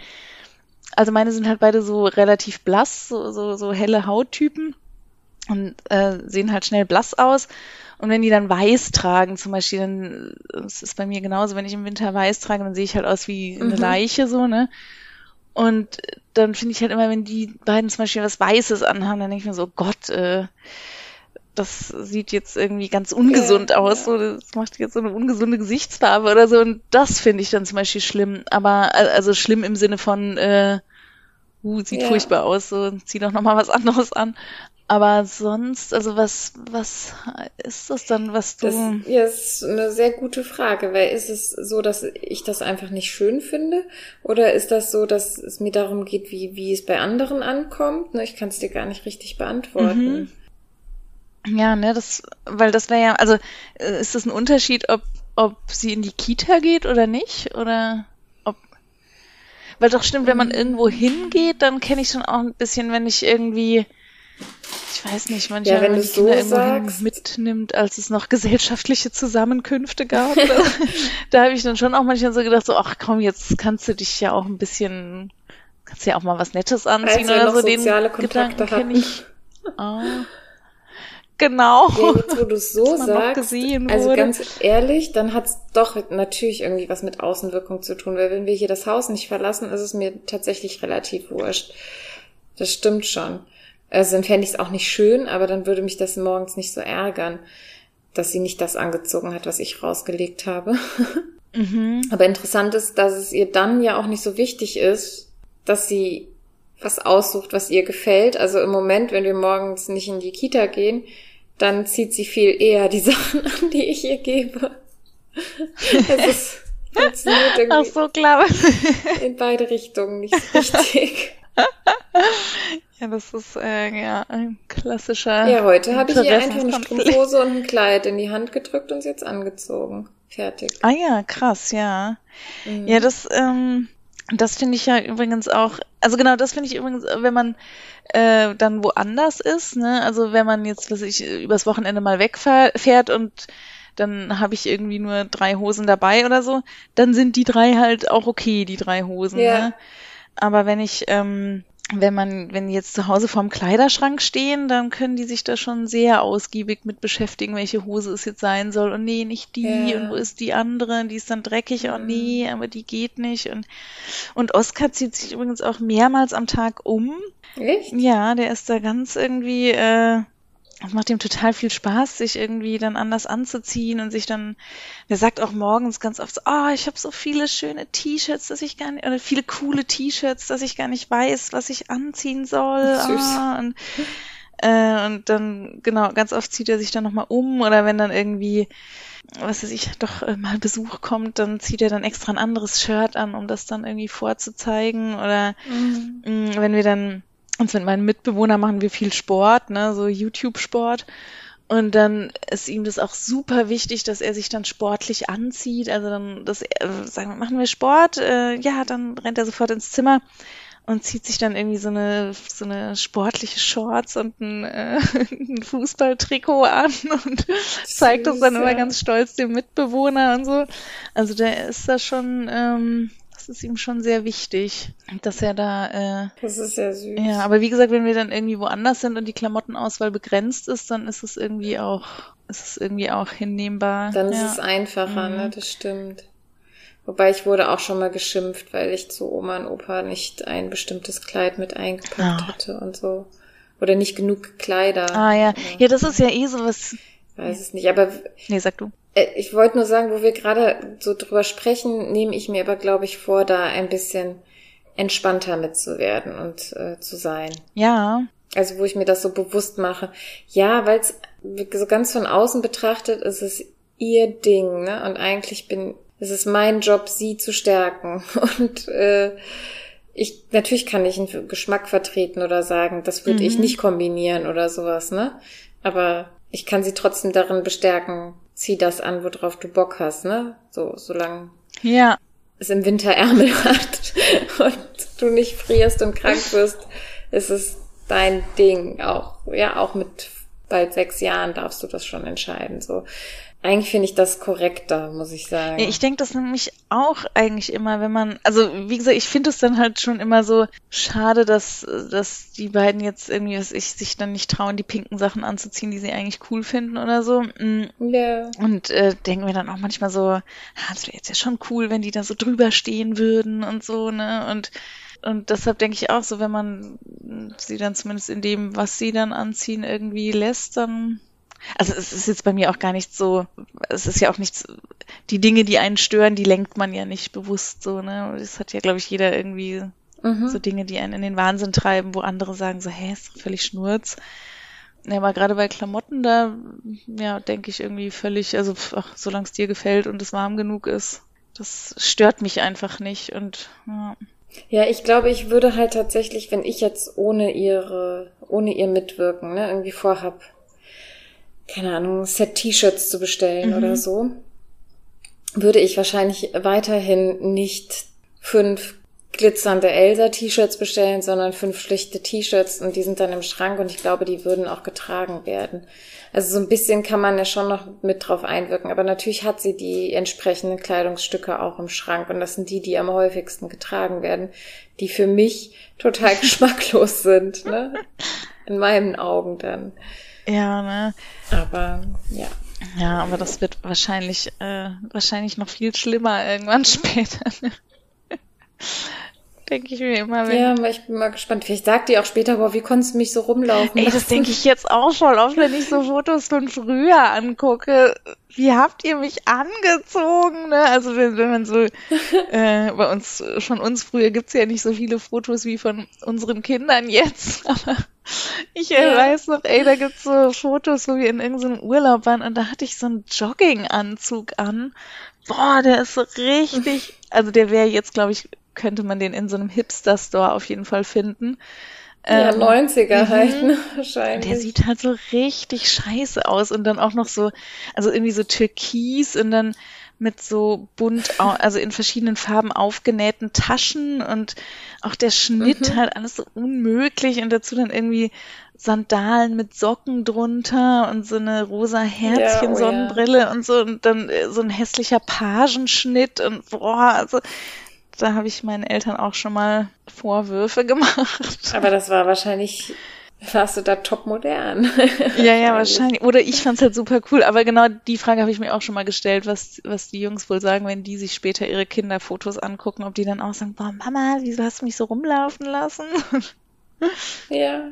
also meine sind halt beide so relativ blass, so, so, so helle Hauttypen und äh, sehen halt schnell blass aus. Und wenn die dann weiß tragen, zum Beispiel, dann es ist bei mir genauso, wenn ich im Winter weiß trage, dann sehe ich halt aus wie eine mhm. Leiche so, ne? Und dann finde ich halt immer, wenn die beiden zum Beispiel was Weißes anhaben, dann denke ich mir so, Gott, äh, das sieht jetzt irgendwie ganz ungesund ja, aus, ja. so, das macht jetzt so eine ungesunde Gesichtsfarbe oder so. Und das finde ich dann zum Beispiel schlimm. Aber also schlimm im Sinne von, äh, uh, sieht ja. furchtbar aus, so zieh doch nochmal was anderes an. Aber sonst, also was, was ist das dann, was du. Das, ja, ist eine sehr gute Frage, weil ist es so, dass ich das einfach nicht schön finde? Oder ist das so, dass es mir darum geht, wie, wie es bei anderen ankommt? Ne, ich kann es dir gar nicht richtig beantworten. Mhm. Ja, ne, das, weil das wäre ja, also äh, ist das ein Unterschied, ob, ob sie in die Kita geht oder nicht? Oder ob. Weil doch stimmt, wenn man irgendwo hingeht, dann kenne ich schon auch ein bisschen, wenn ich irgendwie ich weiß nicht, manchmal, ja, wenn, wenn die Kinder so irgendwo mitnimmt, als es noch gesellschaftliche Zusammenkünfte gab. da habe ich dann schon auch manchmal so gedacht, so, ach komm, jetzt kannst du dich ja auch ein bisschen, kannst ja auch mal was Nettes anziehen oder so. Den Gedanken kenne ich. Oh. Genau. Ja, jetzt, wo du es so sagst, also ganz ehrlich, dann hat es doch natürlich irgendwie was mit Außenwirkung zu tun, weil wenn wir hier das Haus nicht verlassen, ist es mir tatsächlich relativ wurscht. Das stimmt schon. Also dann fände ich es auch nicht schön, aber dann würde mich das morgens nicht so ärgern, dass sie nicht das angezogen hat, was ich rausgelegt habe. Mhm. Aber interessant ist, dass es ihr dann ja auch nicht so wichtig ist, dass sie was aussucht, was ihr gefällt. Also im Moment, wenn wir morgens nicht in die Kita gehen, dann zieht sie viel eher die Sachen an, die ich ihr gebe. Es ist funktioniert irgendwie Ach so, klar. in beide Richtungen nicht richtig. Ja, das ist äh, ja ein klassischer. Ja, heute habe ich ihr einfach eine Strumpfhose und ein Kleid in die Hand gedrückt und sie jetzt angezogen. Fertig. Ah ja, krass, ja. Mhm. Ja, das, ähm, das finde ich ja übrigens auch, also genau, das finde ich übrigens, wenn man äh, dann woanders ist, ne, also wenn man jetzt, was ich, übers Wochenende mal wegfährt und dann habe ich irgendwie nur drei Hosen dabei oder so, dann sind die drei halt auch okay, die drei Hosen, ja. ne? Aber wenn ich ähm, wenn man, wenn die jetzt zu Hause vorm Kleiderschrank stehen, dann können die sich da schon sehr ausgiebig mit beschäftigen, welche Hose es jetzt sein soll. Und nee, nicht die. Ja. Und wo ist die andere? Die ist dann dreckig. Oh nee, aber die geht nicht. Und, und Oskar zieht sich übrigens auch mehrmals am Tag um. Echt? Ja, der ist da ganz irgendwie, äh, es macht ihm total viel Spaß, sich irgendwie dann anders anzuziehen und sich dann, der sagt auch morgens ganz oft so, oh, ich habe so viele schöne T-Shirts, dass ich gar nicht, oder viele coole T-Shirts, dass ich gar nicht weiß, was ich anziehen soll. Süß. Oh, und, äh, und dann, genau, ganz oft zieht er sich dann nochmal um oder wenn dann irgendwie, was weiß ich, doch äh, mal Besuch kommt, dann zieht er dann extra ein anderes Shirt an, um das dann irgendwie vorzuzeigen oder mhm. mh, mm, wenn wir dann und mit meinen Mitbewohnern machen wir viel Sport, ne, so YouTube-Sport. Und dann ist ihm das auch super wichtig, dass er sich dann sportlich anzieht. Also dann, dass er, sagen wir, machen wir Sport, äh, ja, dann rennt er sofort ins Zimmer und zieht sich dann irgendwie so eine so eine sportliche Shorts und ein, äh, ein Fußballtrikot an und zeigt das dann immer ganz stolz dem Mitbewohner und so. Also der ist da schon ähm, ist ihm schon sehr wichtig, dass er da. Äh, das ist sehr süß. Ja, aber wie gesagt, wenn wir dann irgendwie woanders sind und die Klamottenauswahl begrenzt ist, dann ist es irgendwie auch, ist es irgendwie auch hinnehmbar. Dann ist es einfacher, ne? mhm. ne? Das stimmt. Wobei ich wurde auch schon mal geschimpft, weil ich zu Oma und Opa nicht ein bestimmtes Kleid mit eingepackt oh. hatte und so. Oder nicht genug Kleider. Ah ja. Ja, das ist ja eh sowas. Weiß es nicht, aber. Nee, sag du. Äh, ich wollte nur sagen, wo wir gerade so drüber sprechen, nehme ich mir aber, glaube ich, vor, da ein bisschen entspannter mitzuwerden und äh, zu sein. Ja. Also wo ich mir das so bewusst mache. Ja, weil es so ganz von außen betrachtet ist es ihr Ding, ne? Und eigentlich bin es ist mein Job, sie zu stärken. Und äh, ich natürlich kann ich einen Geschmack vertreten oder sagen, das würde mhm. ich nicht kombinieren oder sowas, ne? Aber ich kann sie trotzdem darin bestärken, zieh das an, worauf du Bock hast, ne? So, solange ja. es im Winter Ärmel hat und du nicht frierst und krank wirst, ist es dein Ding. Auch, ja, auch mit bald sechs Jahren darfst du das schon entscheiden, so. Eigentlich finde ich das korrekter, muss ich sagen. Ja, ich denke das nämlich auch eigentlich immer, wenn man, also wie gesagt, ich finde es dann halt schon immer so schade, dass, dass die beiden jetzt irgendwie, was ich, sich dann nicht trauen, die pinken Sachen anzuziehen, die sie eigentlich cool finden oder so. Mm. Ja. Und äh, denken wir dann auch manchmal so, ah, das wäre jetzt ja schon cool, wenn die da so drüber stehen würden und so, ne? Und und deshalb denke ich auch so, wenn man sie dann zumindest in dem, was sie dann anziehen, irgendwie lässt, dann also es ist jetzt bei mir auch gar nicht so, es ist ja auch nichts, die Dinge, die einen stören, die lenkt man ja nicht bewusst so, ne? Das hat ja, glaube ich, jeder irgendwie mhm. so Dinge, die einen in den Wahnsinn treiben, wo andere sagen so, hä, ist doch völlig Schnurz. Ja, aber gerade bei Klamotten, da, ja, denke ich irgendwie völlig, also, ach, solange es dir gefällt und es warm genug ist, das stört mich einfach nicht und, ja. Ja, ich glaube, ich würde halt tatsächlich, wenn ich jetzt ohne ihre, ohne ihr Mitwirken, ne, irgendwie vorhab, keine Ahnung, Set T-Shirts zu bestellen mhm. oder so, würde ich wahrscheinlich weiterhin nicht fünf glitzernde Elsa-T-Shirts bestellen, sondern fünf schlichte T-Shirts und die sind dann im Schrank und ich glaube, die würden auch getragen werden. Also so ein bisschen kann man ja schon noch mit drauf einwirken, aber natürlich hat sie die entsprechenden Kleidungsstücke auch im Schrank und das sind die, die am häufigsten getragen werden, die für mich total geschmacklos sind, ne? In meinen Augen dann. Ja, ne? Aber ja. Ja, aber das wird wahrscheinlich, äh, wahrscheinlich noch viel schlimmer irgendwann später. denke ich mir immer. Wenn ja, aber ich bin mal gespannt. Vielleicht sagt die auch später, boah, wie konntest du mich so rumlaufen? Ey, das denke ich jetzt auch voll oft, wenn ich so Fotos von früher angucke. Wie habt ihr mich angezogen? Ne? Also wenn, wenn man so äh, bei uns, von uns früher gibt's ja nicht so viele Fotos wie von unseren Kindern jetzt, aber ich ja. weiß noch, ey, da gibt's so Fotos, wo wir in irgendeinem Urlaub waren und da hatte ich so einen Jogginganzug an. Boah, der ist so richtig, also der wäre jetzt, glaube ich, könnte man den in so einem Hipster-Store auf jeden Fall finden. Ja, ähm, 90er halt, ne, wahrscheinlich. Der sieht halt so richtig scheiße aus und dann auch noch so, also irgendwie so türkis und dann mit so bunt, also in verschiedenen Farben aufgenähten Taschen und auch der Schnitt mhm. halt alles so unmöglich und dazu dann irgendwie Sandalen mit Socken drunter und so eine rosa Herzchen-Sonnenbrille ja, oh ja. und so und dann äh, so ein hässlicher Pagenschnitt und boah, also da habe ich meinen Eltern auch schon mal Vorwürfe gemacht. Aber das war wahrscheinlich warst du da top modern. ja, ja, wahrscheinlich. Oder ich fand's halt super cool. Aber genau die Frage habe ich mir auch schon mal gestellt, was, was die Jungs wohl sagen, wenn die sich später ihre Kinderfotos angucken, ob die dann auch sagen, boah, Mama, wieso hast du mich so rumlaufen lassen? Ja.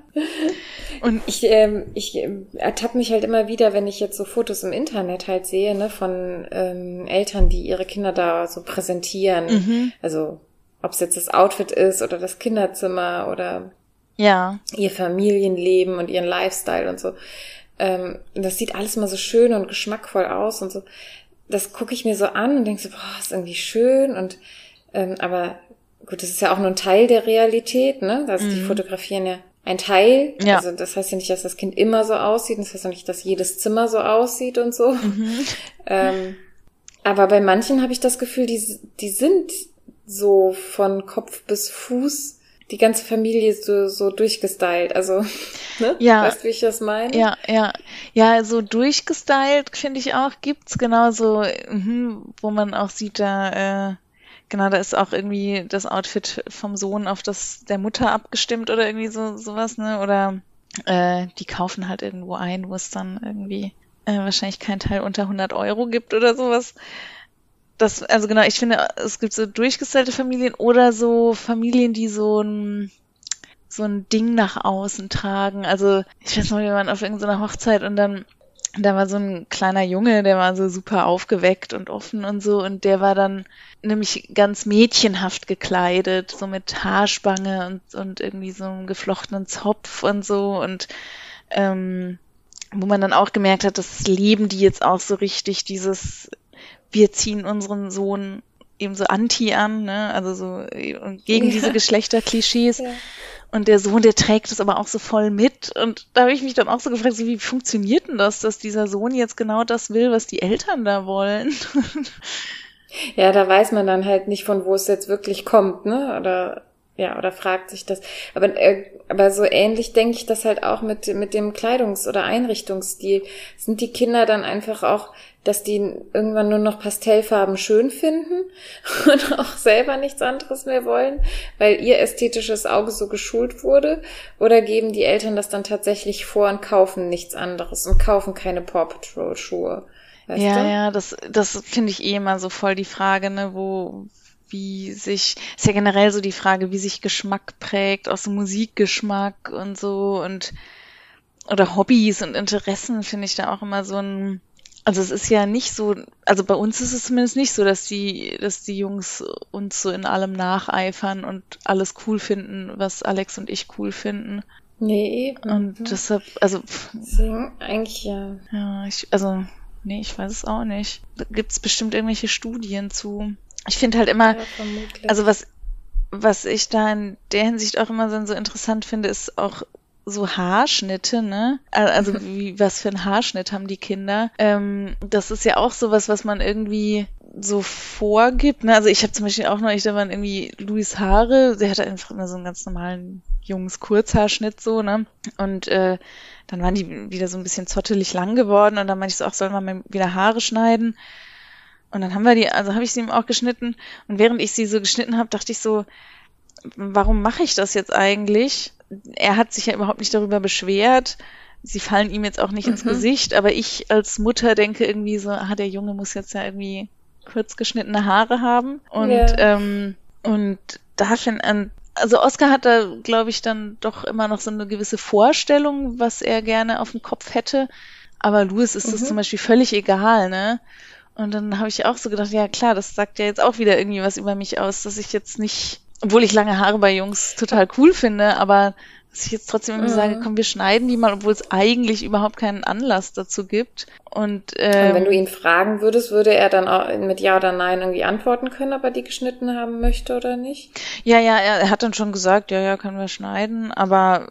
Und ich, ähm, ich ähm, ertappe mich halt immer wieder, wenn ich jetzt so Fotos im Internet halt sehe, ne, von ähm, Eltern, die ihre Kinder da so präsentieren. Mhm. Also ob es jetzt das Outfit ist oder das Kinderzimmer oder ja. ihr Familienleben und ihren Lifestyle und so. Ähm, das sieht alles immer so schön und geschmackvoll aus und so. Das gucke ich mir so an und denke so, boah, ist irgendwie schön und ähm, aber gut, das ist ja auch nur ein Teil der Realität, ne? Also mhm. die fotografieren ja ein Teil. Ja. Also das heißt ja nicht, dass das Kind immer so aussieht, das heißt ja nicht, dass jedes Zimmer so aussieht und so. Mhm. Ähm, aber bei manchen habe ich das Gefühl, die, die sind so von Kopf bis Fuß die ganze Familie so, so durchgestylt. Also, ne? Ja. Weißt du, wie ich das meine? Ja, ja. Ja, so durchgestylt, finde ich auch, gibt's genauso, mh, wo man auch sieht, da, äh, genau, da ist auch irgendwie das Outfit vom Sohn auf das der Mutter abgestimmt oder irgendwie so, sowas, ne? Oder, äh, die kaufen halt irgendwo ein, wo es dann irgendwie, äh, wahrscheinlich kein Teil unter 100 Euro gibt oder sowas das, also genau, ich finde, es gibt so durchgestellte Familien oder so Familien, die so ein, so ein Ding nach außen tragen. Also, ich weiß noch, wir waren auf irgendeiner Hochzeit und dann, da war so ein kleiner Junge, der war so super aufgeweckt und offen und so und der war dann nämlich ganz mädchenhaft gekleidet, so mit Haarspange und, und irgendwie so einem geflochtenen Zopf und so und, ähm, wo man dann auch gemerkt hat, das leben die jetzt auch so richtig, dieses wir ziehen unseren Sohn eben so anti an, ne? also so gegen ja. diese Geschlechterklischees. Ja. Und der Sohn, der trägt es aber auch so voll mit. Und da habe ich mich dann auch so gefragt, so, wie funktioniert denn das, dass dieser Sohn jetzt genau das will, was die Eltern da wollen? Ja, da weiß man dann halt nicht, von wo es jetzt wirklich kommt, ne? Oder ja, oder fragt sich das. Aber, äh, aber so ähnlich denke ich das halt auch mit, mit dem Kleidungs- oder Einrichtungsstil. Sind die Kinder dann einfach auch, dass die irgendwann nur noch Pastellfarben schön finden und auch selber nichts anderes mehr wollen, weil ihr ästhetisches Auge so geschult wurde? Oder geben die Eltern das dann tatsächlich vor und kaufen nichts anderes und kaufen keine Paw Patrol Schuhe? Weißt ja, du? ja, das, das finde ich eh immer so voll die Frage, ne, wo, wie sich, ist ja generell so die Frage, wie sich Geschmack prägt, auch so Musikgeschmack und so und oder Hobbys und Interessen finde ich da auch immer so ein, also es ist ja nicht so, also bei uns ist es zumindest nicht so, dass die, dass die Jungs uns so in allem nacheifern und alles cool finden, was Alex und ich cool finden. Nee, eben. Und mhm. deshalb, also. Deswegen eigentlich ja. Ja, ich, also, nee, ich weiß es auch nicht. Da gibt's bestimmt irgendwelche Studien zu ich finde halt immer, ja, also was, was ich da in der Hinsicht auch immer so interessant finde, ist auch so Haarschnitte, ne? Also wie, was für ein Haarschnitt haben die Kinder? Ähm, das ist ja auch sowas, was man irgendwie so vorgibt. Ne? Also ich habe zum Beispiel auch noch, ich da waren irgendwie Louis Haare, sie hatte einfach immer so einen ganz normalen Jungs Kurzhaarschnitt so, ne? Und äh, dann waren die wieder so ein bisschen zottelig lang geworden und dann meinte ich so, ach, sollen wir mal wieder Haare schneiden? Und dann haben wir die, also habe ich sie ihm auch geschnitten. Und während ich sie so geschnitten habe, dachte ich so, warum mache ich das jetzt eigentlich? Er hat sich ja überhaupt nicht darüber beschwert. Sie fallen ihm jetzt auch nicht mhm. ins Gesicht, aber ich als Mutter denke irgendwie so, ah, der Junge muss jetzt ja irgendwie kurz geschnittene Haare haben. Und, yeah. ähm, und da finde also Oscar hat da, glaube ich, dann doch immer noch so eine gewisse Vorstellung, was er gerne auf dem Kopf hätte. Aber Louis ist mhm. das zum Beispiel völlig egal, ne? Und dann habe ich auch so gedacht, ja klar, das sagt ja jetzt auch wieder irgendwie was über mich aus, dass ich jetzt nicht, obwohl ich lange Haare bei Jungs total cool finde, aber dass ich jetzt trotzdem irgendwie mhm. sage, komm, wir schneiden die mal, obwohl es eigentlich überhaupt keinen Anlass dazu gibt. Und, ähm, Und wenn du ihn fragen würdest, würde er dann auch mit Ja oder Nein irgendwie antworten können, ob er die geschnitten haben möchte oder nicht? Ja, ja, er, er hat dann schon gesagt, ja, ja, können wir schneiden, aber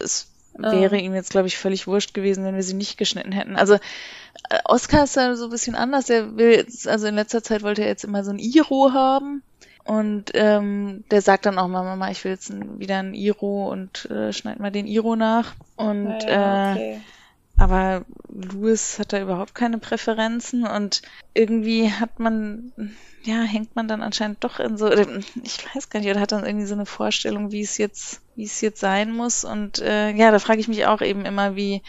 es wäre ihm jetzt, glaube ich, völlig wurscht gewesen, wenn wir sie nicht geschnitten hätten. Also äh, Oscar ist ja so ein bisschen anders. Er will jetzt, also in letzter Zeit wollte er jetzt immer so ein Iro haben. Und ähm, der sagt dann auch mal, Mama, ich will jetzt ein, wieder ein Iro und äh, schneid mal den Iro nach. Und ja, okay. äh, aber Louis hat da überhaupt keine Präferenzen und irgendwie hat man ja, hängt man dann anscheinend doch in so, oder ich weiß gar nicht, oder hat dann irgendwie so eine Vorstellung, wie es jetzt, wie es jetzt sein muss. Und äh, ja, da frage ich mich auch eben immer, wie,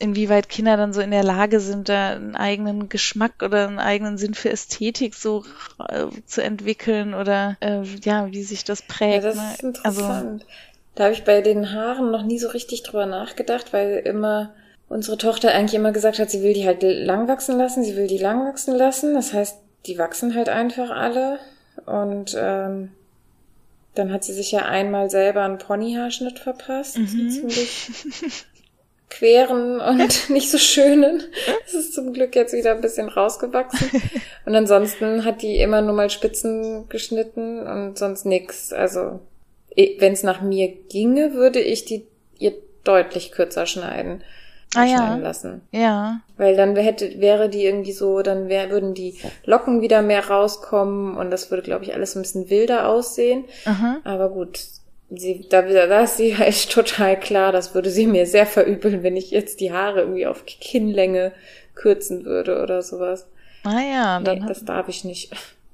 inwieweit Kinder dann so in der Lage sind, da einen eigenen Geschmack oder einen eigenen Sinn für Ästhetik so äh, zu entwickeln oder äh, ja, wie sich das prägt. Ja, das ne? ist interessant. Also, da habe ich bei den Haaren noch nie so richtig drüber nachgedacht, weil immer unsere Tochter eigentlich immer gesagt hat, sie will die halt lang wachsen lassen, sie will die lang wachsen lassen. Das heißt, die wachsen halt einfach alle. Und ähm, dann hat sie sich ja einmal selber einen Ponyhaarschnitt verpasst. Mhm. Ziemlich queren und nicht so schönen. Es ist zum Glück jetzt wieder ein bisschen rausgewachsen. Und ansonsten hat die immer nur mal Spitzen geschnitten und sonst nix. Also wenn es nach mir ginge, würde ich die ihr deutlich kürzer schneiden. Ah, ja. lassen. Ja. Weil dann hätte, wäre die irgendwie so, dann wär, würden die Locken wieder mehr rauskommen und das würde, glaube ich, alles ein bisschen wilder aussehen. Aha. Aber gut, sie, da, da ist sie halt total klar, das würde sie mir sehr verübeln, wenn ich jetzt die Haare irgendwie auf Kinnlänge kürzen würde oder sowas. Ah ja, dann. Nee, das darf ich nicht.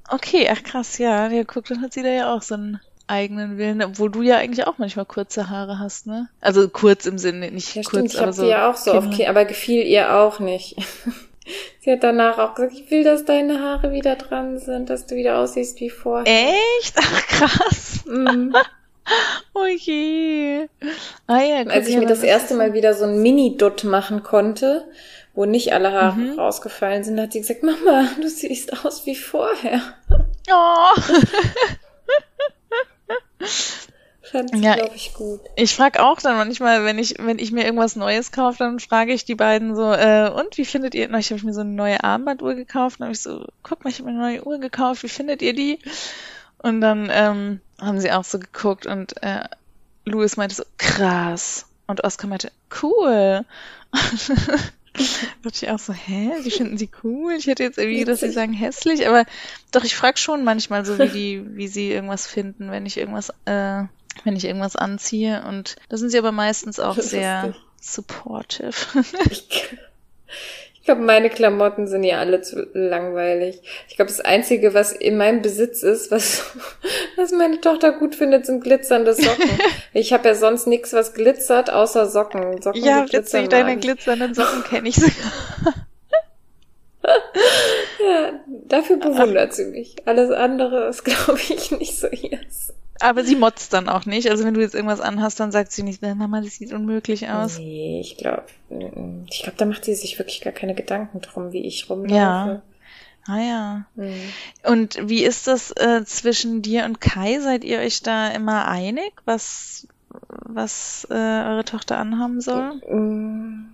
Okay, ach krass, ja. Ja, guck, dann hat sie da ja auch so einen eigenen Willen, obwohl du ja eigentlich auch manchmal kurze Haare hast, ne? Also kurz im Sinne, nicht ja, kurz, stimmt, ich aber so. ja auch so Kinder. auf, aber gefiel ihr auch nicht. Sie hat danach auch gesagt, ich will, dass deine Haare wieder dran sind, dass du wieder aussiehst wie vorher. Echt? Ach krass. Mm. Oh je. Ah, ja, Als ich mir das erste Mal wieder so ein Mini-Dutt machen konnte, wo nicht alle Haare mhm. rausgefallen sind, hat sie gesagt, Mama, du siehst aus wie vorher. Oh. Fand ich, ja, glaube ich, gut. Ich frage auch dann manchmal, wenn ich, wenn ich mir irgendwas Neues kaufe, dann frage ich die beiden so, äh, und wie findet ihr, ich habe mir so eine neue Armbanduhr gekauft, dann habe ich so, guck mal, ich habe mir eine neue Uhr gekauft, wie findet ihr die? Und dann ähm, haben sie auch so geguckt und äh, Louis meinte so, krass. Und Oscar meinte, cool. dachte ich auch so, hä, wie finden sie cool? Ich hätte jetzt irgendwie, dass sie sagen hässlich, aber doch, ich frage schon manchmal so, wie die, wie sie irgendwas finden, wenn ich irgendwas, äh, wenn ich irgendwas anziehe. Und da sind sie aber meistens auch sehr supportive. Ich glaube, meine Klamotten sind ja alle zu langweilig. Ich glaube, das Einzige, was in meinem Besitz ist, was, was meine Tochter gut findet, sind glitzernde Socken. ich habe ja sonst nichts, was glitzert, außer Socken. Socken ja, witzig, deine glitzernden Socken kenne ich sogar. ja, dafür bewundert Ach. sie mich. Alles andere ist, glaube ich, nicht so ihrs. Aber sie motzt dann auch nicht. Also wenn du jetzt irgendwas anhast, dann sagt sie nicht, Mama, das sieht unmöglich aus. Nee, ich glaube, ich glaube, da macht sie sich wirklich gar keine Gedanken drum, wie ich rumlaufe. Ja. Ah ja. Mhm. Und wie ist das äh, zwischen dir und Kai? Seid ihr euch da immer einig, was was äh, eure Tochter anhaben soll? Mhm.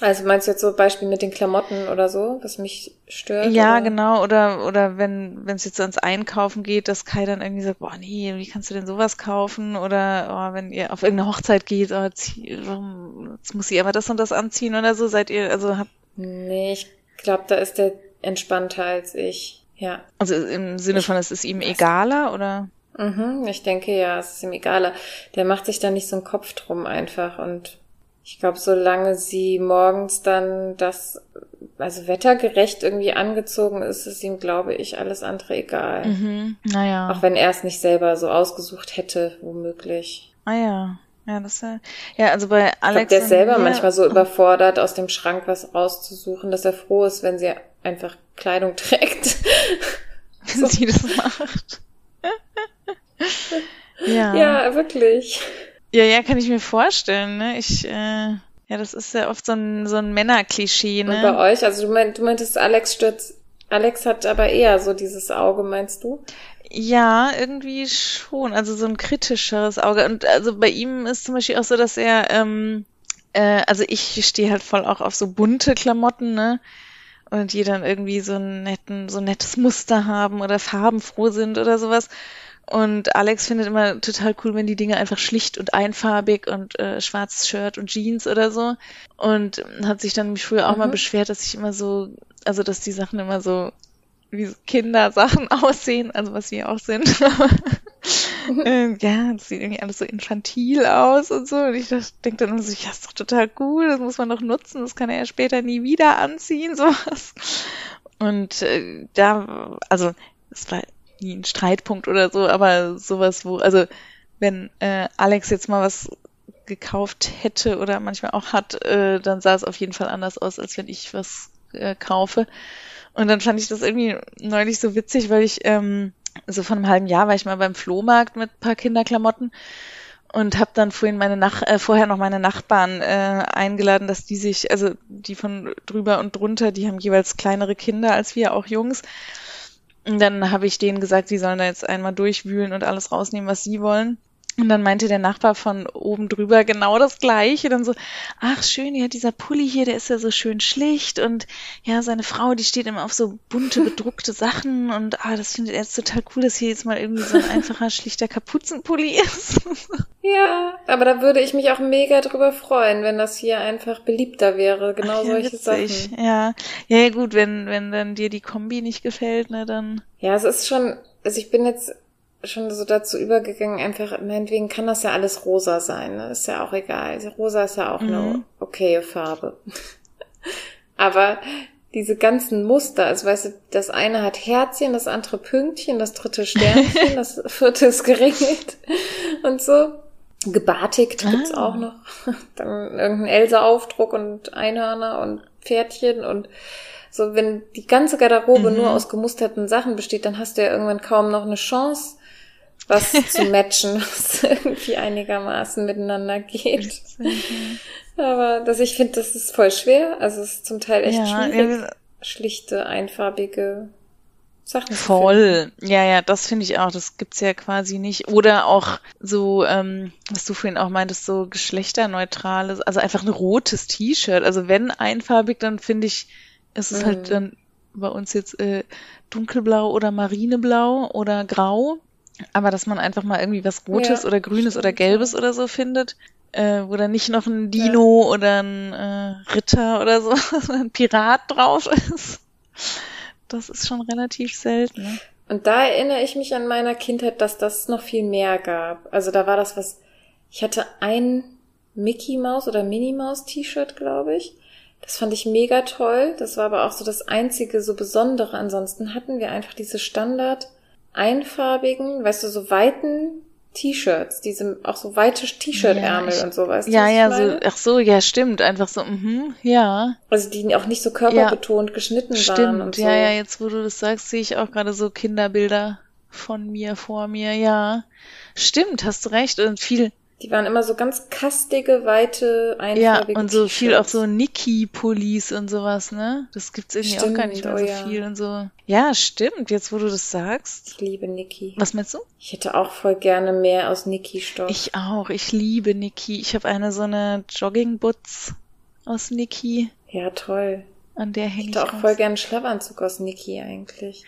Also meinst du jetzt so Beispiel mit den Klamotten oder so, was mich stört? Ja, oder? genau. Oder oder wenn wenn es jetzt ans Einkaufen geht, dass Kai dann irgendwie sagt, boah nee, wie kannst du denn sowas kaufen? Oder oh, wenn ihr auf irgendeine Hochzeit geht, oh, zieh, warum jetzt muss sie aber das und das anziehen oder so? Seid ihr also habt? Nee, ich glaube, da ist der entspannter als ich. Ja. Also im Sinne von, es ist ihm egaler oder? Mhm, ich denke ja, es ist ihm egaler. Der macht sich da nicht so einen Kopf drum einfach und ich glaube, solange sie morgens dann das, also wettergerecht irgendwie angezogen ist, ist ihm, glaube ich, alles andere egal. Mhm. Naja. Auch wenn er es nicht selber so ausgesucht hätte, womöglich. Ah ja. Ja, das ja. Ja, also bei Alex. Ich glaub, der ist selber manchmal so überfordert, aus dem Schrank was rauszusuchen, dass er froh ist, wenn sie einfach Kleidung trägt. Wenn so. sie das macht. ja. Ja, wirklich. Ja, ja, kann ich mir vorstellen. Ne? Ich, äh, ja, das ist ja oft so ein, so ein Männerklischee. Ne? Und bei euch, also du, meint, du meintest, Alex stürzt, Alex hat aber eher so dieses Auge, meinst du? Ja, irgendwie schon. Also so ein kritischeres Auge. Und also bei ihm ist zum Beispiel auch so, dass er, ähm, äh, also ich stehe halt voll auch auf so bunte Klamotten, ne? Und die dann irgendwie so einen netten, so ein nettes Muster haben oder farbenfroh sind oder sowas. Und Alex findet immer total cool, wenn die Dinge einfach schlicht und einfarbig und äh, schwarzes Shirt und Jeans oder so. Und hat sich dann mich früher auch mhm. mal beschwert, dass ich immer so, also dass die Sachen immer so wie Kindersachen aussehen, also was wir auch sind. äh, ja, das sieht irgendwie alles so infantil aus und so. Und ich denke dann immer so, ja, ist doch total cool, das muss man doch nutzen, das kann er ja später nie wieder anziehen, sowas. Und äh, da, also es war nie ein Streitpunkt oder so, aber sowas, wo, also wenn äh, Alex jetzt mal was gekauft hätte oder manchmal auch hat, äh, dann sah es auf jeden Fall anders aus, als wenn ich was äh, kaufe. Und dann fand ich das irgendwie neulich so witzig, weil ich ähm, so von einem halben Jahr war ich mal beim Flohmarkt mit paar Kinderklamotten und habe dann vorhin meine Nach äh, vorher noch meine Nachbarn äh, eingeladen, dass die sich, also die von drüber und drunter, die haben jeweils kleinere Kinder als wir, auch Jungs. Und dann habe ich denen gesagt, sie sollen da jetzt einmal durchwühlen und alles rausnehmen, was sie wollen. Und dann meinte der Nachbar von oben drüber genau das Gleiche. Dann so, ach schön, ja, dieser Pulli hier, der ist ja so schön schlicht. Und ja, seine Frau, die steht immer auf so bunte, bedruckte Sachen. Und ah, das findet er jetzt total cool, dass hier jetzt mal irgendwie so ein einfacher, schlichter Kapuzenpulli ist. ja, aber da würde ich mich auch mega drüber freuen, wenn das hier einfach beliebter wäre. Genau ach, ja, solche witzig. Sachen. Ja. ja, gut, wenn, wenn dann dir die Kombi nicht gefällt, ne, dann. Ja, es ist schon, also ich bin jetzt schon so dazu übergegangen, einfach, meinetwegen kann das ja alles rosa sein, ne? Ist ja auch egal. Rosa ist ja auch mhm. eine okaye Farbe. Aber diese ganzen Muster, also weißt du, das eine hat Herzchen, das andere Pünktchen, das dritte Sternchen, das vierte ist geringelt und so. Gebartigt gibt's ah. auch noch. Dann irgendein Elsa-Aufdruck und Einhörner und Pferdchen und so, wenn die ganze Garderobe mhm. nur aus gemusterten Sachen besteht, dann hast du ja irgendwann kaum noch eine Chance, was zu matchen, was irgendwie einigermaßen miteinander geht. Aber das, ich finde, das ist voll schwer. Also es ist zum Teil echt ja, schwierig, ja, schlichte, einfarbige Sachen. Voll. Ja, ja, das finde ich auch. Das gibt's ja quasi nicht. Oder auch so, ähm, was du vorhin auch meintest, so geschlechterneutrales, also einfach ein rotes T-Shirt. Also wenn einfarbig, dann finde ich, ist es halt mhm. halt dann bei uns jetzt äh, dunkelblau oder marineblau oder grau. Aber dass man einfach mal irgendwie was Rotes ja, oder Grünes stimmt, oder Gelbes oder so findet, äh, wo dann nicht noch ein Dino ja. oder ein äh, Ritter oder so, ein Pirat drauf ist. Das ist schon relativ selten. Ne? Und da erinnere ich mich an meiner Kindheit, dass das noch viel mehr gab. Also da war das was, ich hatte ein Mickey Maus oder Minnie Maus T-Shirt, glaube ich. Das fand ich mega toll. Das war aber auch so das einzige so Besondere. Ansonsten hatten wir einfach diese Standard einfarbigen, weißt du, so weiten T-Shirts, diese auch so weite T-Shirt-Ärmel ja, und so, weißt ja, du? Ja, ja, so, ach so, ja, stimmt, einfach so, mhm, ja. Also die auch nicht so körperbetont ja, geschnitten stimmt, waren und so. Ja, ja, jetzt wo du das sagst, sehe ich auch gerade so Kinderbilder von mir vor mir, ja. Stimmt, hast du recht und viel die waren immer so ganz kastige, weite, einfarbige Ja, und so viel auch so Niki-Pullis und sowas, ne? Das gibt's irgendwie stimmt, auch gar nicht mehr oh so ja. viel und so. Ja, stimmt, jetzt wo du das sagst. Ich liebe Niki. Was meinst du? Ich hätte auch voll gerne mehr aus Niki-Stoff. Ich auch, ich liebe Niki. Ich habe eine so eine Jogging-Butz aus Niki. Ja, toll. An der hänge ich. hätte auch aus. voll gerne Schlafanzug aus Niki eigentlich.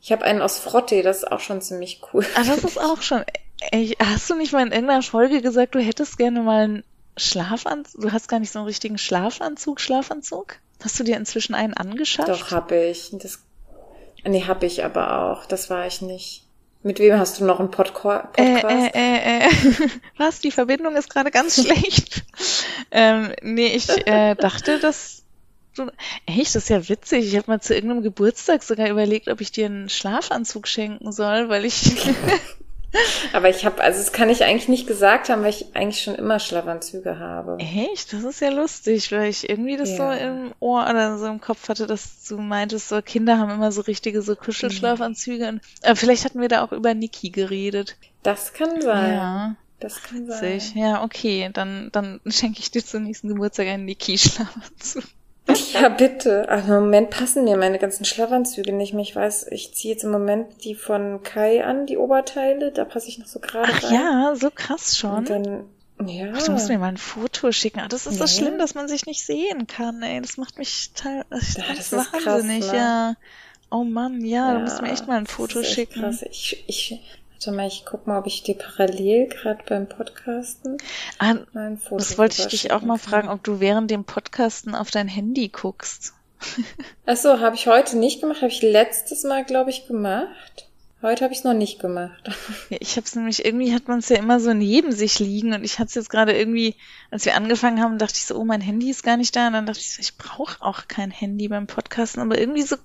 Ich habe einen aus Frotte, das ist auch schon ziemlich cool. Ah, das ist auch schon Ey, hast du nicht mal in irgendeiner Folge gesagt, du hättest gerne mal einen Schlafanzug? Du hast gar nicht so einen richtigen Schlafanzug, Schlafanzug? Hast du dir inzwischen einen angeschafft? Doch, hab ich. Das, nee, hab ich aber auch. Das war ich nicht. Mit wem hast du noch einen Podca Podcast? Äh, äh, äh, äh. Was? Die Verbindung ist gerade ganz schlecht. ähm, nee, ich äh, dachte, dass du. Echt, das ist ja witzig. Ich habe mal zu irgendeinem Geburtstag sogar überlegt, ob ich dir einen Schlafanzug schenken soll, weil ich Aber ich habe, also das kann ich eigentlich nicht gesagt haben, weil ich eigentlich schon immer Schlafanzüge habe. Echt? Das ist ja lustig, weil ich irgendwie das ja. so im Ohr oder so im Kopf hatte, dass du meintest, so Kinder haben immer so richtige so Kuschelschlafanzüge. Mhm. Aber vielleicht hatten wir da auch über Niki geredet. Das kann sein. Ja. Das kann Witzig. sein. Ja, okay, dann, dann schenke ich dir zum nächsten Geburtstag einen Niki-Schlafanzug. Ja, bitte. Ach, im Moment passen mir meine ganzen Schlafanzüge nicht mehr. Ich weiß, ich ziehe jetzt im Moment die von Kai an, die Oberteile. Da passe ich noch so gerade Ach rein. ja, so krass schon. Und dann, ja. Ach, du musst mir mal ein Foto schicken. Ach, das ist nee. so schlimm, dass man sich nicht sehen kann, ey. Das macht mich total, das ja, das ist wahnsinnig, krass, ne? ja. Oh Mann, ja, ja, da musst du mir echt mal ein Foto schicken. Krass. Ich, ich, Warte mal, ich guck mal, ob ich dir parallel gerade beim Podcasten ah, mein Foto Das wollte ich dich auch mal fragen, ob du während dem Podcasten auf dein Handy guckst. Ach so, habe ich heute nicht gemacht, habe ich letztes Mal, glaube ich, gemacht. Heute habe ich es noch nicht gemacht. Ja, ich habe es nämlich, irgendwie hat man es ja immer so neben sich liegen und ich hatte es jetzt gerade irgendwie, als wir angefangen haben, dachte ich so, oh, mein Handy ist gar nicht da und dann dachte ich so, ich brauche auch kein Handy beim Podcasten, aber irgendwie so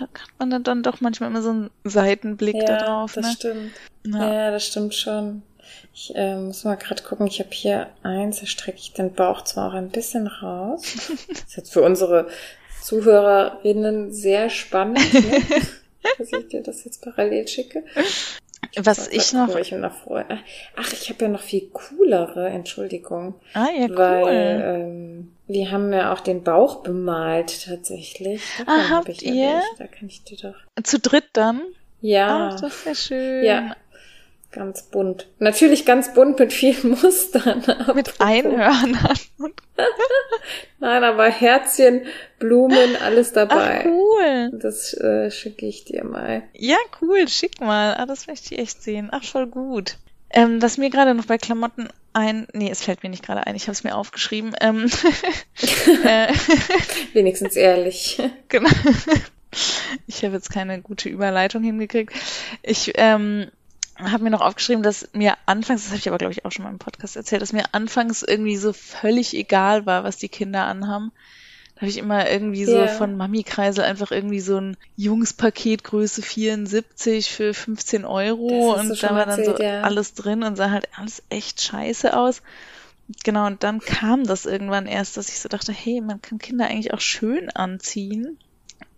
hat man dann, dann doch manchmal immer so einen Seitenblick ja, da drauf. Das ne? stimmt. Ja. Ja. das stimmt schon. Ich äh, muss mal gerade gucken, ich habe hier eins, da strecke ich den Bauch zwar auch ein bisschen raus. Das ist jetzt für unsere Zuhörerinnen sehr spannend, ne? dass ich dir das jetzt parallel schicke. Was Mal ich noch. wo Ich mir noch freue. Ach, ich habe ja noch viel coolere, Entschuldigung. Ah, ja, cool. Weil ähm, wir haben ja auch den Bauch bemalt tatsächlich. Davon Ah, hab habt ich ihr? welche. Da kann ich dir doch. Zu dritt dann? Ja. Ach, das ist ja schön. Ja. Ganz bunt. Natürlich ganz bunt mit vielen Mustern. Mit apropos. Einhörnern. Nein, aber Herzchen, Blumen, alles ach, dabei. cool. Das äh, schicke ich dir mal. Ja, cool. Schick mal. Ah, das möchte ich echt sehen. Ach, voll gut. Ähm, was mir gerade noch bei Klamotten ein... Nee, es fällt mir nicht gerade ein. Ich habe es mir aufgeschrieben. Ähm, äh, Wenigstens ehrlich. Genau. Ich habe jetzt keine gute Überleitung hingekriegt. Ich ähm, habe mir noch aufgeschrieben, dass mir anfangs, das habe ich aber glaube ich auch schon mal im Podcast erzählt, dass mir anfangs irgendwie so völlig egal war, was die Kinder anhaben. Da habe ich immer irgendwie so Ja. von Mami-Kreisel einfach irgendwie so ein Jungspaket Größe 74 für 15 Euro und da war dann so erzählt, ja. alles drin und sah halt alles echt scheiße aus. Genau, und dann kam das irgendwann erst, dass ich so dachte, hey, man kann Kinder eigentlich auch schön anziehen.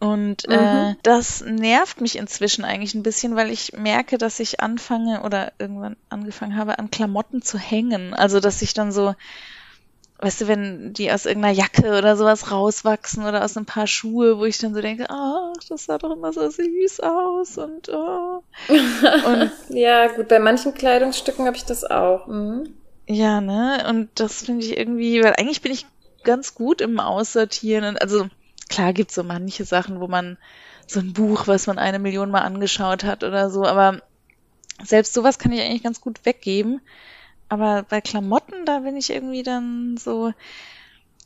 Und äh, Mhm. das nervt mich inzwischen eigentlich ein bisschen, weil ich merke, dass ich anfange oder irgendwann angefangen habe, an Klamotten zu hängen. Also, dass ich dann so, weißt du, wenn die aus irgendeiner Jacke oder sowas rauswachsen oder aus ein paar Schuhe, wo ich dann so denke, ach, das sah doch immer so süß aus und oh. Und Ja, gut, bei manchen Kleidungsstücken habe ich das auch. Mhm. Ja, ne? Und das finde ich irgendwie, weil eigentlich bin ich ganz gut im Aussortieren. Und also klar gibt's so manche Sachen, wo man so ein Buch, was man eine Million Mal angeschaut hat oder so, aber selbst sowas kann ich eigentlich ganz gut weggeben. Aber bei Klamotten, da bin ich irgendwie dann so.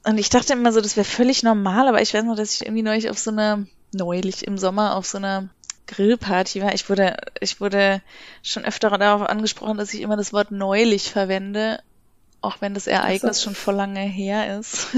Und ich dachte immer so, das wäre völlig normal, aber ich weiß noch, dass ich irgendwie neulich auf so einer, neulich im Sommer auf so einer Grillparty war. Ich wurde, ich wurde schon öfter darauf angesprochen, dass ich immer das Wort neulich verwende, auch wenn das Ereignis so. schon vor lange her ist.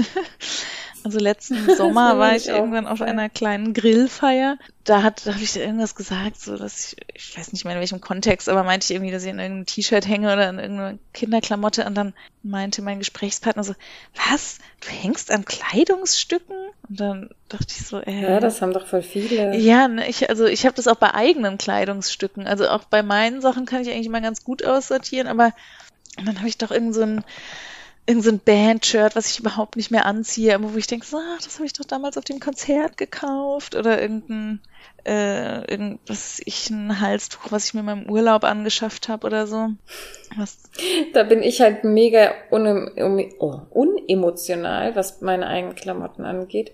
Also letzten Sommer war ich irgendwann auf einer kleinen Grillfeier. Da hat, da habe ich irgendwas gesagt, so dass ich, ich weiß nicht mehr in welchem Kontext, aber meinte ich irgendwie, dass ich in irgendeinem T-Shirt hänge oder in irgendeiner Kinderklamotte und dann meinte mein Gesprächspartner so, was? Du hängst an Kleidungsstücken? Und dann dachte ich so, äh, Ja, das haben doch voll viele. ja, ne, ich, also ich habe das auch bei eigenen Kleidungsstücken. Also auch bei meinen Sachen kann ich eigentlich immer ganz gut aussortieren, aber dann habe ich doch irgend so ein, irgend so ein Band-Shirt, was ich überhaupt nicht mehr anziehe, aber wo ich denke, so, ach, das habe ich doch damals auf dem Konzert gekauft oder irgendein, äh, irgend, was ich, ein Halstuch, was ich mir mal im Urlaub angeschafft habe oder so. Was, Da bin ich halt mega unem, um, oh, unemotional, was meine eigenen Klamotten angeht.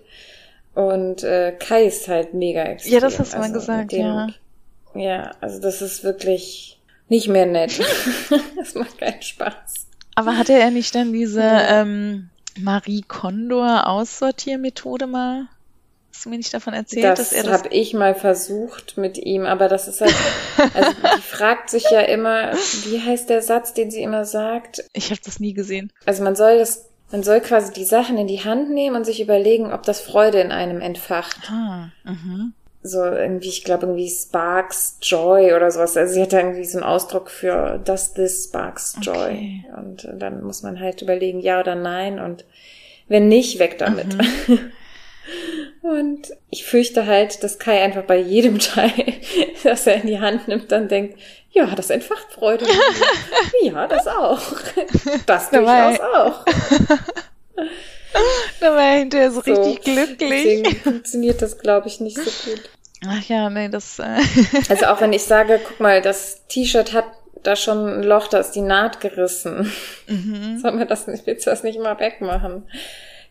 Und äh, Kai ist halt mega extrem. Ja, das hast du mal Also gesagt, mit dem- ja. Ja, also das ist wirklich nicht mehr nett. das macht keinen Spaß. aber hatte er nicht dann diese ähm, Marie Kondo Aussortiermethode mal? Hast du mir nicht davon erzählt, dass Das er das habe ich mal versucht mit ihm, aber das ist halt, also die fragt sich ja immer, wie heißt der Satz, den sie immer sagt? Ich habe das nie gesehen. Also man soll das, man soll quasi die Sachen in die Hand nehmen und sich überlegen, ob das Freude in einem entfacht. Ah, mhm. So irgendwie, ich glaube irgendwie Sparks Joy oder sowas. Also sie hat da irgendwie so einen Ausdruck für Does this sparks joy? Okay. Und dann muss man halt überlegen, ja oder nein und wenn nicht, weg damit. Mhm. Und ich fürchte halt, dass Kai einfach bei jedem Teil, das er in die Hand nimmt, dann denkt, ja, das entfacht Freude. ja, das auch. Das durchaus auch. Da war er hinterher so, So, richtig glücklich. Deswegen funktioniert das, glaube ich, nicht so gut. Ach ja, nee, das. Äh, Also auch wenn ich sage, guck mal, das T-Shirt hat da schon ein Loch, da ist die Naht gerissen. mhm. Sollen wir das nicht, willst du das nicht mal wegmachen?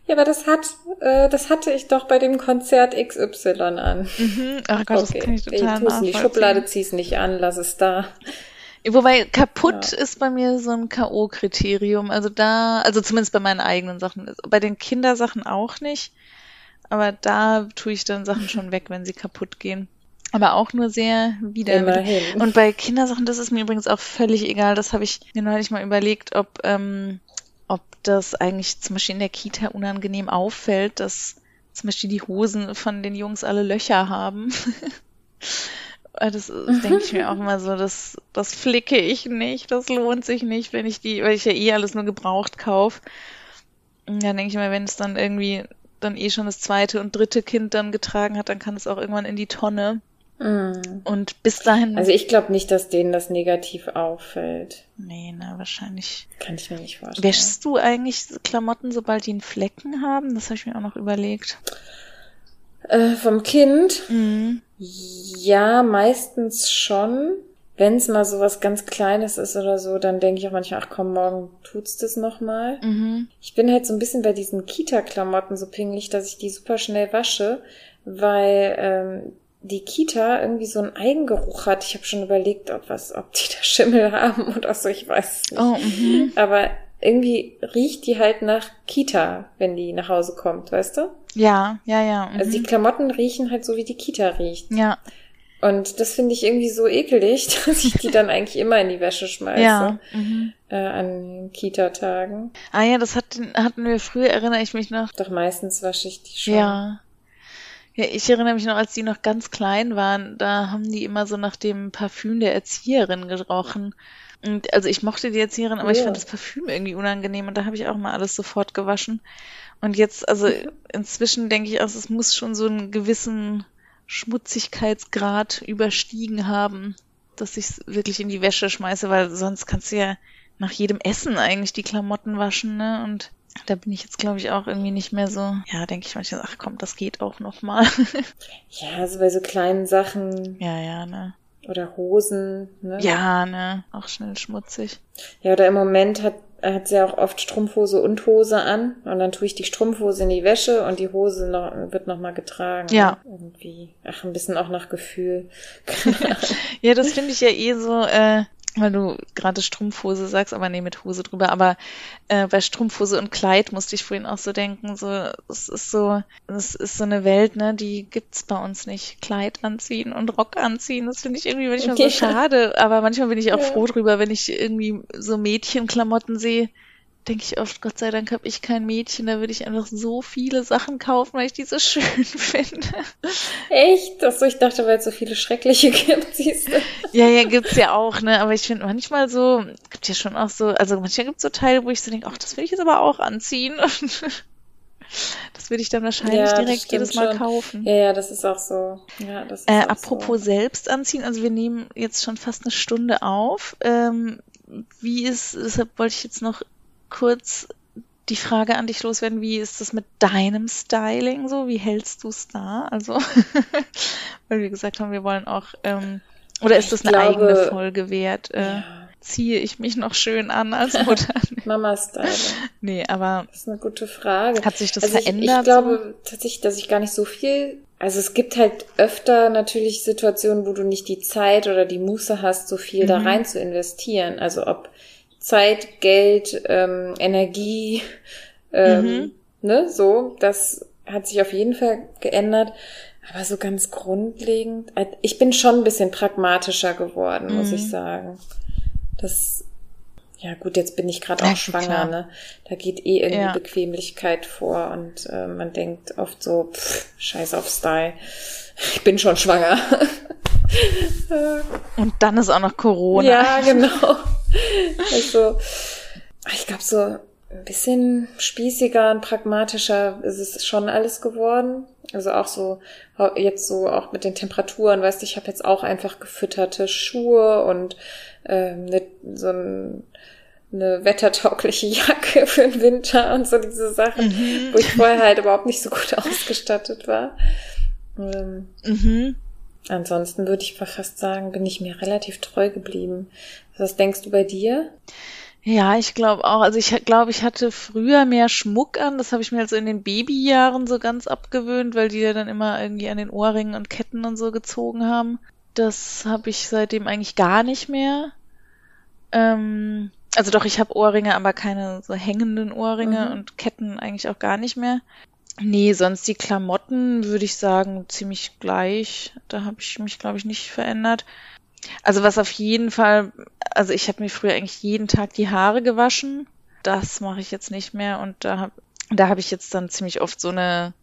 Ja, aber das hat, äh, das hatte ich doch bei dem Konzert XY an. Mhm. Ach Gott, das kann ich total tu's in die. Schublade, zieh's nicht an, lass es da. Wobei kaputt ist bei mir so ein K.O.-Kriterium. Also da, also zumindest bei meinen eigenen Sachen. Bei den Kindersachen auch nicht. Aber da tue ich dann Sachen schon weg, wenn sie kaputt gehen. Aber auch nur sehr widerwillig. Und bei Kindersachen, das ist mir übrigens auch völlig egal. Das habe ich mir neulich mal überlegt, ob, ähm, ob das eigentlich zum Beispiel in der Kita unangenehm auffällt, dass zum Beispiel die Hosen von den Jungs alle Löcher haben. das, das denke ich mir auch immer so, das, das flicke ich nicht, das lohnt sich nicht, wenn ich die, weil ich ja eh alles nur gebraucht kaufe. Und dann denke ich mir, wenn es dann irgendwie dann eh schon das zweite und dritte Kind dann getragen hat, dann kann es auch irgendwann in die Tonne. Mm. Und bis dahin. Also ich glaube nicht, dass denen das negativ auffällt. Nee, na, wahrscheinlich. Kann ich mir nicht vorstellen. Wäschst du eigentlich Klamotten, sobald die einen Flecken haben? Das habe ich mir auch noch überlegt. Äh, vom Kind? Mhm. Ja, meistens schon. Wenn es mal so was ganz Kleines ist oder so, dann denke ich auch manchmal, ach komm, morgen tut's das nochmal. Mhm. Ich bin halt so ein bisschen bei diesen Kita-Klamotten so pingelig, dass ich die super schnell wasche, weil ähm, die Kita irgendwie so einen Eigengeruch hat. Ich habe schon überlegt, ob was, ob die da Schimmel haben oder so, ich weiß es nicht. Oh, mhm. Aber irgendwie riecht die halt nach Kita, wenn die nach Hause kommt, weißt du? Ja, ja, ja. Mhm. Also die Klamotten riechen halt so, wie die Kita riecht. Ja. Und das finde ich irgendwie so ekelig, dass ich die dann eigentlich immer in die Wäsche schmeiße. Ja. Mhm. Äh, an Kita-Tagen. Ah ja, das hatten, hatten wir früher, erinnere ich mich noch. Doch meistens wasche ich die schon. Ja. Ja, ich erinnere mich noch, als die noch ganz klein waren, da haben die immer so nach dem Parfüm der Erzieherin gerochen. Und also ich mochte die Erzieherin, aber ja. ich fand das Parfüm irgendwie unangenehm und da habe ich auch mal alles sofort gewaschen. Und jetzt, also inzwischen denke ich auch, es muss schon so einen gewissen Schmutzigkeitsgrad überstiegen haben, dass ich es wirklich in die Wäsche schmeiße, weil sonst kannst du ja nach jedem Essen eigentlich die Klamotten waschen, ne? Und da bin ich jetzt, glaube ich, auch irgendwie nicht mehr so, ja, denke ich manchmal, ach komm, das geht auch noch mal. ja, also bei so kleinen Sachen. Ja, ja, ne. Oder Hosen, ne? Ja, ne, auch schnell schmutzig. Ja, oder im Moment hat hat sie auch oft Strumpfhose und Hose an und dann tue ich die Strumpfhose in die Wäsche und die Hose noch, wird nochmal getragen. Ja. Irgendwie. Ach, ein bisschen auch nach Gefühl. ja, das finde ich ja eh so, äh, weil du gerade Strumpfhose sagst, aber nee, mit Hose drüber. Aber äh, bei Strumpfhose und Kleid musste ich vorhin auch so denken, so es ist so, es ist so eine Welt, ne, die gibt's bei uns nicht. Kleid anziehen und Rock anziehen, das finde ich irgendwie manchmal okay. so schade. Aber manchmal bin ich auch ja. froh drüber, wenn ich irgendwie so Mädchenklamotten sehe denke ich oft, Gott sei Dank habe ich kein Mädchen, da würde ich einfach so viele Sachen kaufen, weil ich die so schön finde. Echt? Achso, ich dachte, weil es so viele schreckliche gibt, siehst du. Ja, ja, gibt's ja auch, ne? Aber ich finde manchmal so, gibt ja schon auch so, also manchmal gibt's so Teile, wo ich so denke, ach, das will ich jetzt aber auch anziehen. das würde ich dann wahrscheinlich ja, direkt jedes Mal schon. kaufen. Ja, ja, das ist auch so. Ja, das ist äh, apropos so. selbst anziehen, also wir nehmen jetzt schon fast eine Stunde auf. Ähm, wie ist, deshalb wollte ich jetzt noch kurz die Frage an dich loswerden, wie ist das mit deinem Styling so? Wie hältst du es da? Also, weil wir gesagt haben, wir wollen auch, ähm, oder ist das eine glaube, eigene Folge wert? Äh, ja. Ziehe ich mich noch schön an als Mutter? Mama-Styling. Nee, aber. Das ist eine gute Frage. Hat sich das also verändert? Ich, ich glaube so? tatsächlich, dass ich gar nicht so viel also es gibt halt öfter natürlich Situationen, wo du nicht die Zeit oder die Muße hast, so viel mhm. da rein zu investieren. Also ob Zeit, Geld, ähm, Energie, ähm, mhm. ne, so, das hat sich auf jeden Fall geändert. Aber so ganz grundlegend, äh, ich bin schon ein bisschen pragmatischer geworden, mhm. muss ich sagen. Das, ja gut, jetzt bin ich gerade auch ja, schwanger, klar. ne? Da geht eh irgendwie ja. Bequemlichkeit vor und äh, man denkt oft so, pff, scheiß auf Style. Ich bin schon schwanger. und dann ist auch noch Corona. Ja, genau. Also, ich glaube, so ein bisschen spießiger und pragmatischer ist es schon alles geworden. Also auch so, jetzt so auch mit den Temperaturen, weißt du, ich habe jetzt auch einfach gefütterte Schuhe und ähm, ne, so ein, eine wettertaugliche Jacke für den Winter und so diese Sachen, mhm. wo ich vorher halt überhaupt nicht so gut ausgestattet war. Ähm, mhm. Ansonsten würde ich fast sagen, bin ich mir relativ treu geblieben. Was denkst du bei dir? Ja, ich glaube auch. Also ich glaube, ich hatte früher mehr Schmuck an. Das habe ich mir also in den Babyjahren so ganz abgewöhnt, weil die ja dann immer irgendwie an den Ohrringen und Ketten und so gezogen haben. Das habe ich seitdem eigentlich gar nicht mehr. Ähm, also doch, ich habe Ohrringe, aber keine so hängenden Ohrringe mhm. und Ketten eigentlich auch gar nicht mehr. Nee, sonst die Klamotten würde ich sagen ziemlich gleich. Da habe ich mich, glaube ich, nicht verändert. Also was auf jeden Fall, also ich habe mir früher eigentlich jeden Tag die Haare gewaschen. Das mache ich jetzt nicht mehr und da habe da hab ich jetzt dann ziemlich oft so eine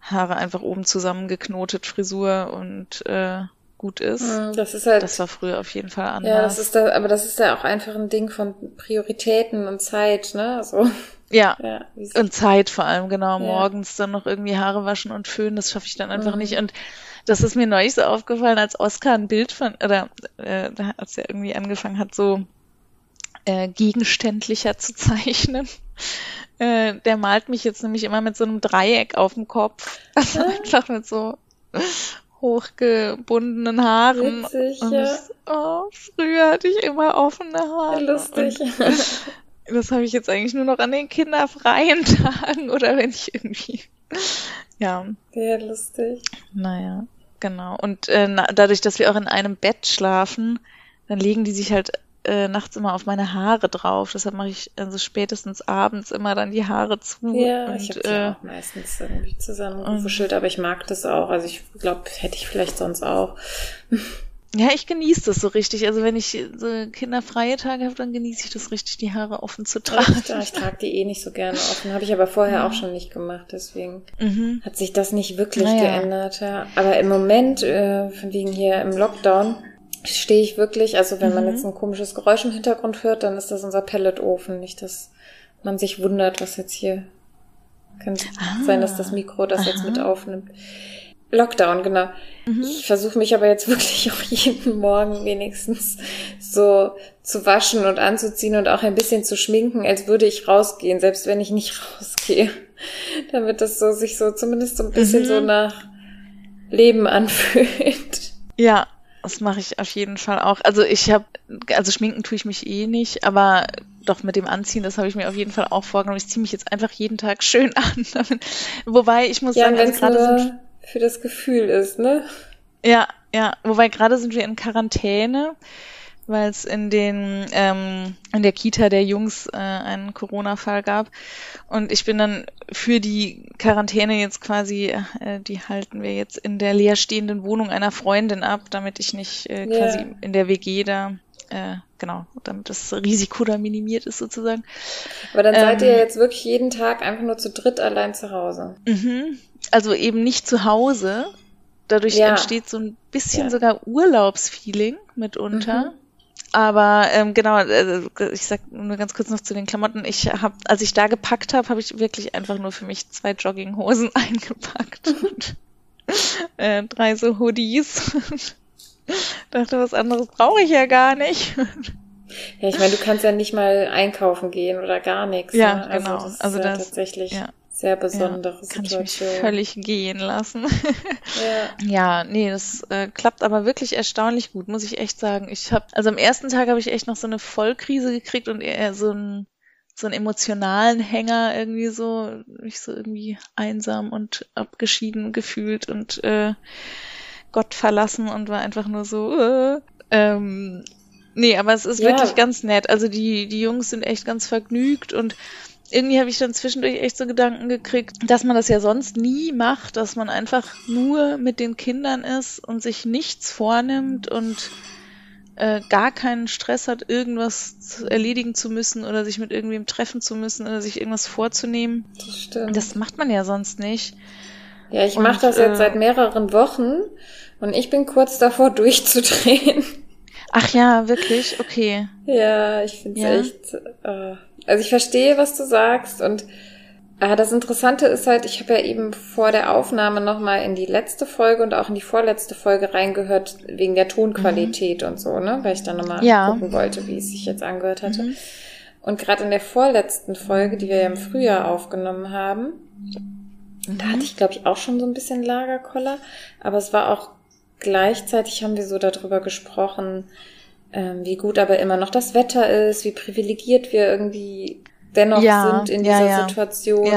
Haare einfach oben zusammengeknotet, Frisur und äh, gut ist. Hm, das ist halt. Das war früher auf jeden Fall anders. Ja, das ist da, aber das ist ja auch einfach ein Ding von Prioritäten und Zeit, ne? So. Ja. ja und Zeit vor allem, genau. Ja. Morgens dann noch irgendwie Haare waschen und föhnen, das schaffe ich dann einfach mhm. nicht. Und das ist mir neulich so aufgefallen, als Oscar ein Bild von, oder äh, als er irgendwie angefangen hat, so äh, gegenständlicher zu zeichnen. Äh, der malt mich jetzt nämlich immer mit so einem Dreieck auf dem Kopf. Also einfach mit so hochgebundenen Haaren. Witzig, und ja. oh, früher hatte ich immer offene Haare. Lustig. das habe ich jetzt eigentlich nur noch an den kinderfreien Tagen oder wenn ich irgendwie. Ja. Sehr lustig. Naja, genau. Und äh, na, dadurch, dass wir auch in einem Bett schlafen, dann legen die sich halt äh, nachts immer auf meine Haare drauf. Deshalb mache ich also spätestens abends immer dann die Haare zu. Ja, und, ich habe äh, auch meistens irgendwie zusammengewuschelt, aber ich mag das auch. Also ich glaube, hätte ich vielleicht sonst auch. Ja, ich genieße das so richtig. Also wenn ich so kinderfreie Tage habe, dann genieße ich das richtig, die Haare offen zu tragen. Ja, ich trage die eh nicht so gerne offen. Habe ich aber vorher ja. auch schon nicht gemacht. Deswegen mhm. hat sich das nicht wirklich naja. geändert. Ja. Aber im Moment, äh, wegen hier im Lockdown, stehe ich wirklich, also wenn mhm. man jetzt ein komisches Geräusch im Hintergrund hört, dann ist das unser Pelletofen. Nicht, dass man sich wundert, was jetzt hier kann ah. sein, dass das Mikro das Aha. jetzt mit aufnimmt. Lockdown, genau. Mhm. Ich versuche mich aber jetzt wirklich auch jeden Morgen wenigstens so zu waschen und anzuziehen und auch ein bisschen zu schminken, als würde ich rausgehen, selbst wenn ich nicht rausgehe. Damit das so sich so zumindest so ein bisschen mhm. so nach Leben anfühlt. Ja, das mache ich auf jeden Fall auch. Also ich habe, also schminken tue ich mich eh nicht, aber doch mit dem Anziehen, das habe ich mir auf jeden Fall auch vorgenommen. Ich ziehe mich jetzt einfach jeden Tag schön an. Wobei ich muss ja, sagen, also gerade sind für das Gefühl ist, ne? Ja, ja. Wobei gerade sind wir in Quarantäne weil es in den ähm, in der Kita der Jungs äh, einen Corona-Fall gab und ich bin dann für die Quarantäne jetzt quasi, äh, die halten wir jetzt in der leerstehenden Wohnung einer Freundin ab, damit ich nicht äh, quasi yeah. in der WG da äh, genau, damit das Risiko da minimiert ist sozusagen. Aber dann seid ähm, ihr jetzt wirklich jeden Tag einfach nur zu dritt allein zu Hause. Mhm. Also eben nicht zu Hause. Dadurch ja. entsteht so ein bisschen ja. sogar Urlaubsfeeling mitunter. Mhm. Aber ähm, genau, äh, ich sag nur ganz kurz noch zu den Klamotten. Ich habe, als ich da gepackt habe, habe ich wirklich einfach nur für mich zwei Jogginghosen eingepackt und äh, drei so Hoodies. dachte, was anderes brauche ich ja gar nicht. ja, ich meine, du kannst ja nicht mal einkaufen gehen oder gar nichts. Ja, ne? also genau. Das also ja das tatsächlich. Ja sehr besondere ja, kann Situation. Ich mich völlig gehen lassen. ja. ja, nee, das äh, klappt aber wirklich erstaunlich gut, muss ich echt sagen. Ich habe, also am ersten Tag habe ich echt noch so eine Vollkrise gekriegt und eher so einen so einen emotionalen Hänger irgendwie so, mich so irgendwie einsam und abgeschieden gefühlt und äh, Gott verlassen und war einfach nur so, äh, ähm, nee, aber es ist ja. wirklich ganz nett. Also die, die Jungs sind echt ganz vergnügt und irgendwie habe ich dann zwischendurch echt so Gedanken gekriegt, dass man das ja sonst nie macht, dass man einfach nur mit den Kindern ist und sich nichts vornimmt und äh, gar keinen Stress hat, irgendwas erledigen zu müssen oder sich mit irgendwem treffen zu müssen oder sich irgendwas vorzunehmen. Das stimmt. Das macht man ja sonst nicht. Ja, ich mache das jetzt äh, seit mehreren Wochen und ich bin kurz davor durchzudrehen. Ach ja, wirklich? Okay. Ja, ich finde es ja. echt. Äh, also ich verstehe, was du sagst und äh, das Interessante ist halt, ich habe ja eben vor der Aufnahme nochmal in die letzte Folge und auch in die vorletzte Folge reingehört, wegen der Tonqualität mhm. und so, ne? Weil ich dann nochmal ja. gucken wollte, wie es sich jetzt angehört hatte. Mhm. Und gerade in der vorletzten Folge, die wir ja im Frühjahr aufgenommen haben, mhm. da hatte ich, glaube ich, auch schon so ein bisschen Lagerkoller, aber es war auch gleichzeitig haben wir so darüber gesprochen, ähm, wie gut aber immer noch das Wetter ist, wie privilegiert wir irgendwie dennoch ja, sind in dieser ja, ja. Situation.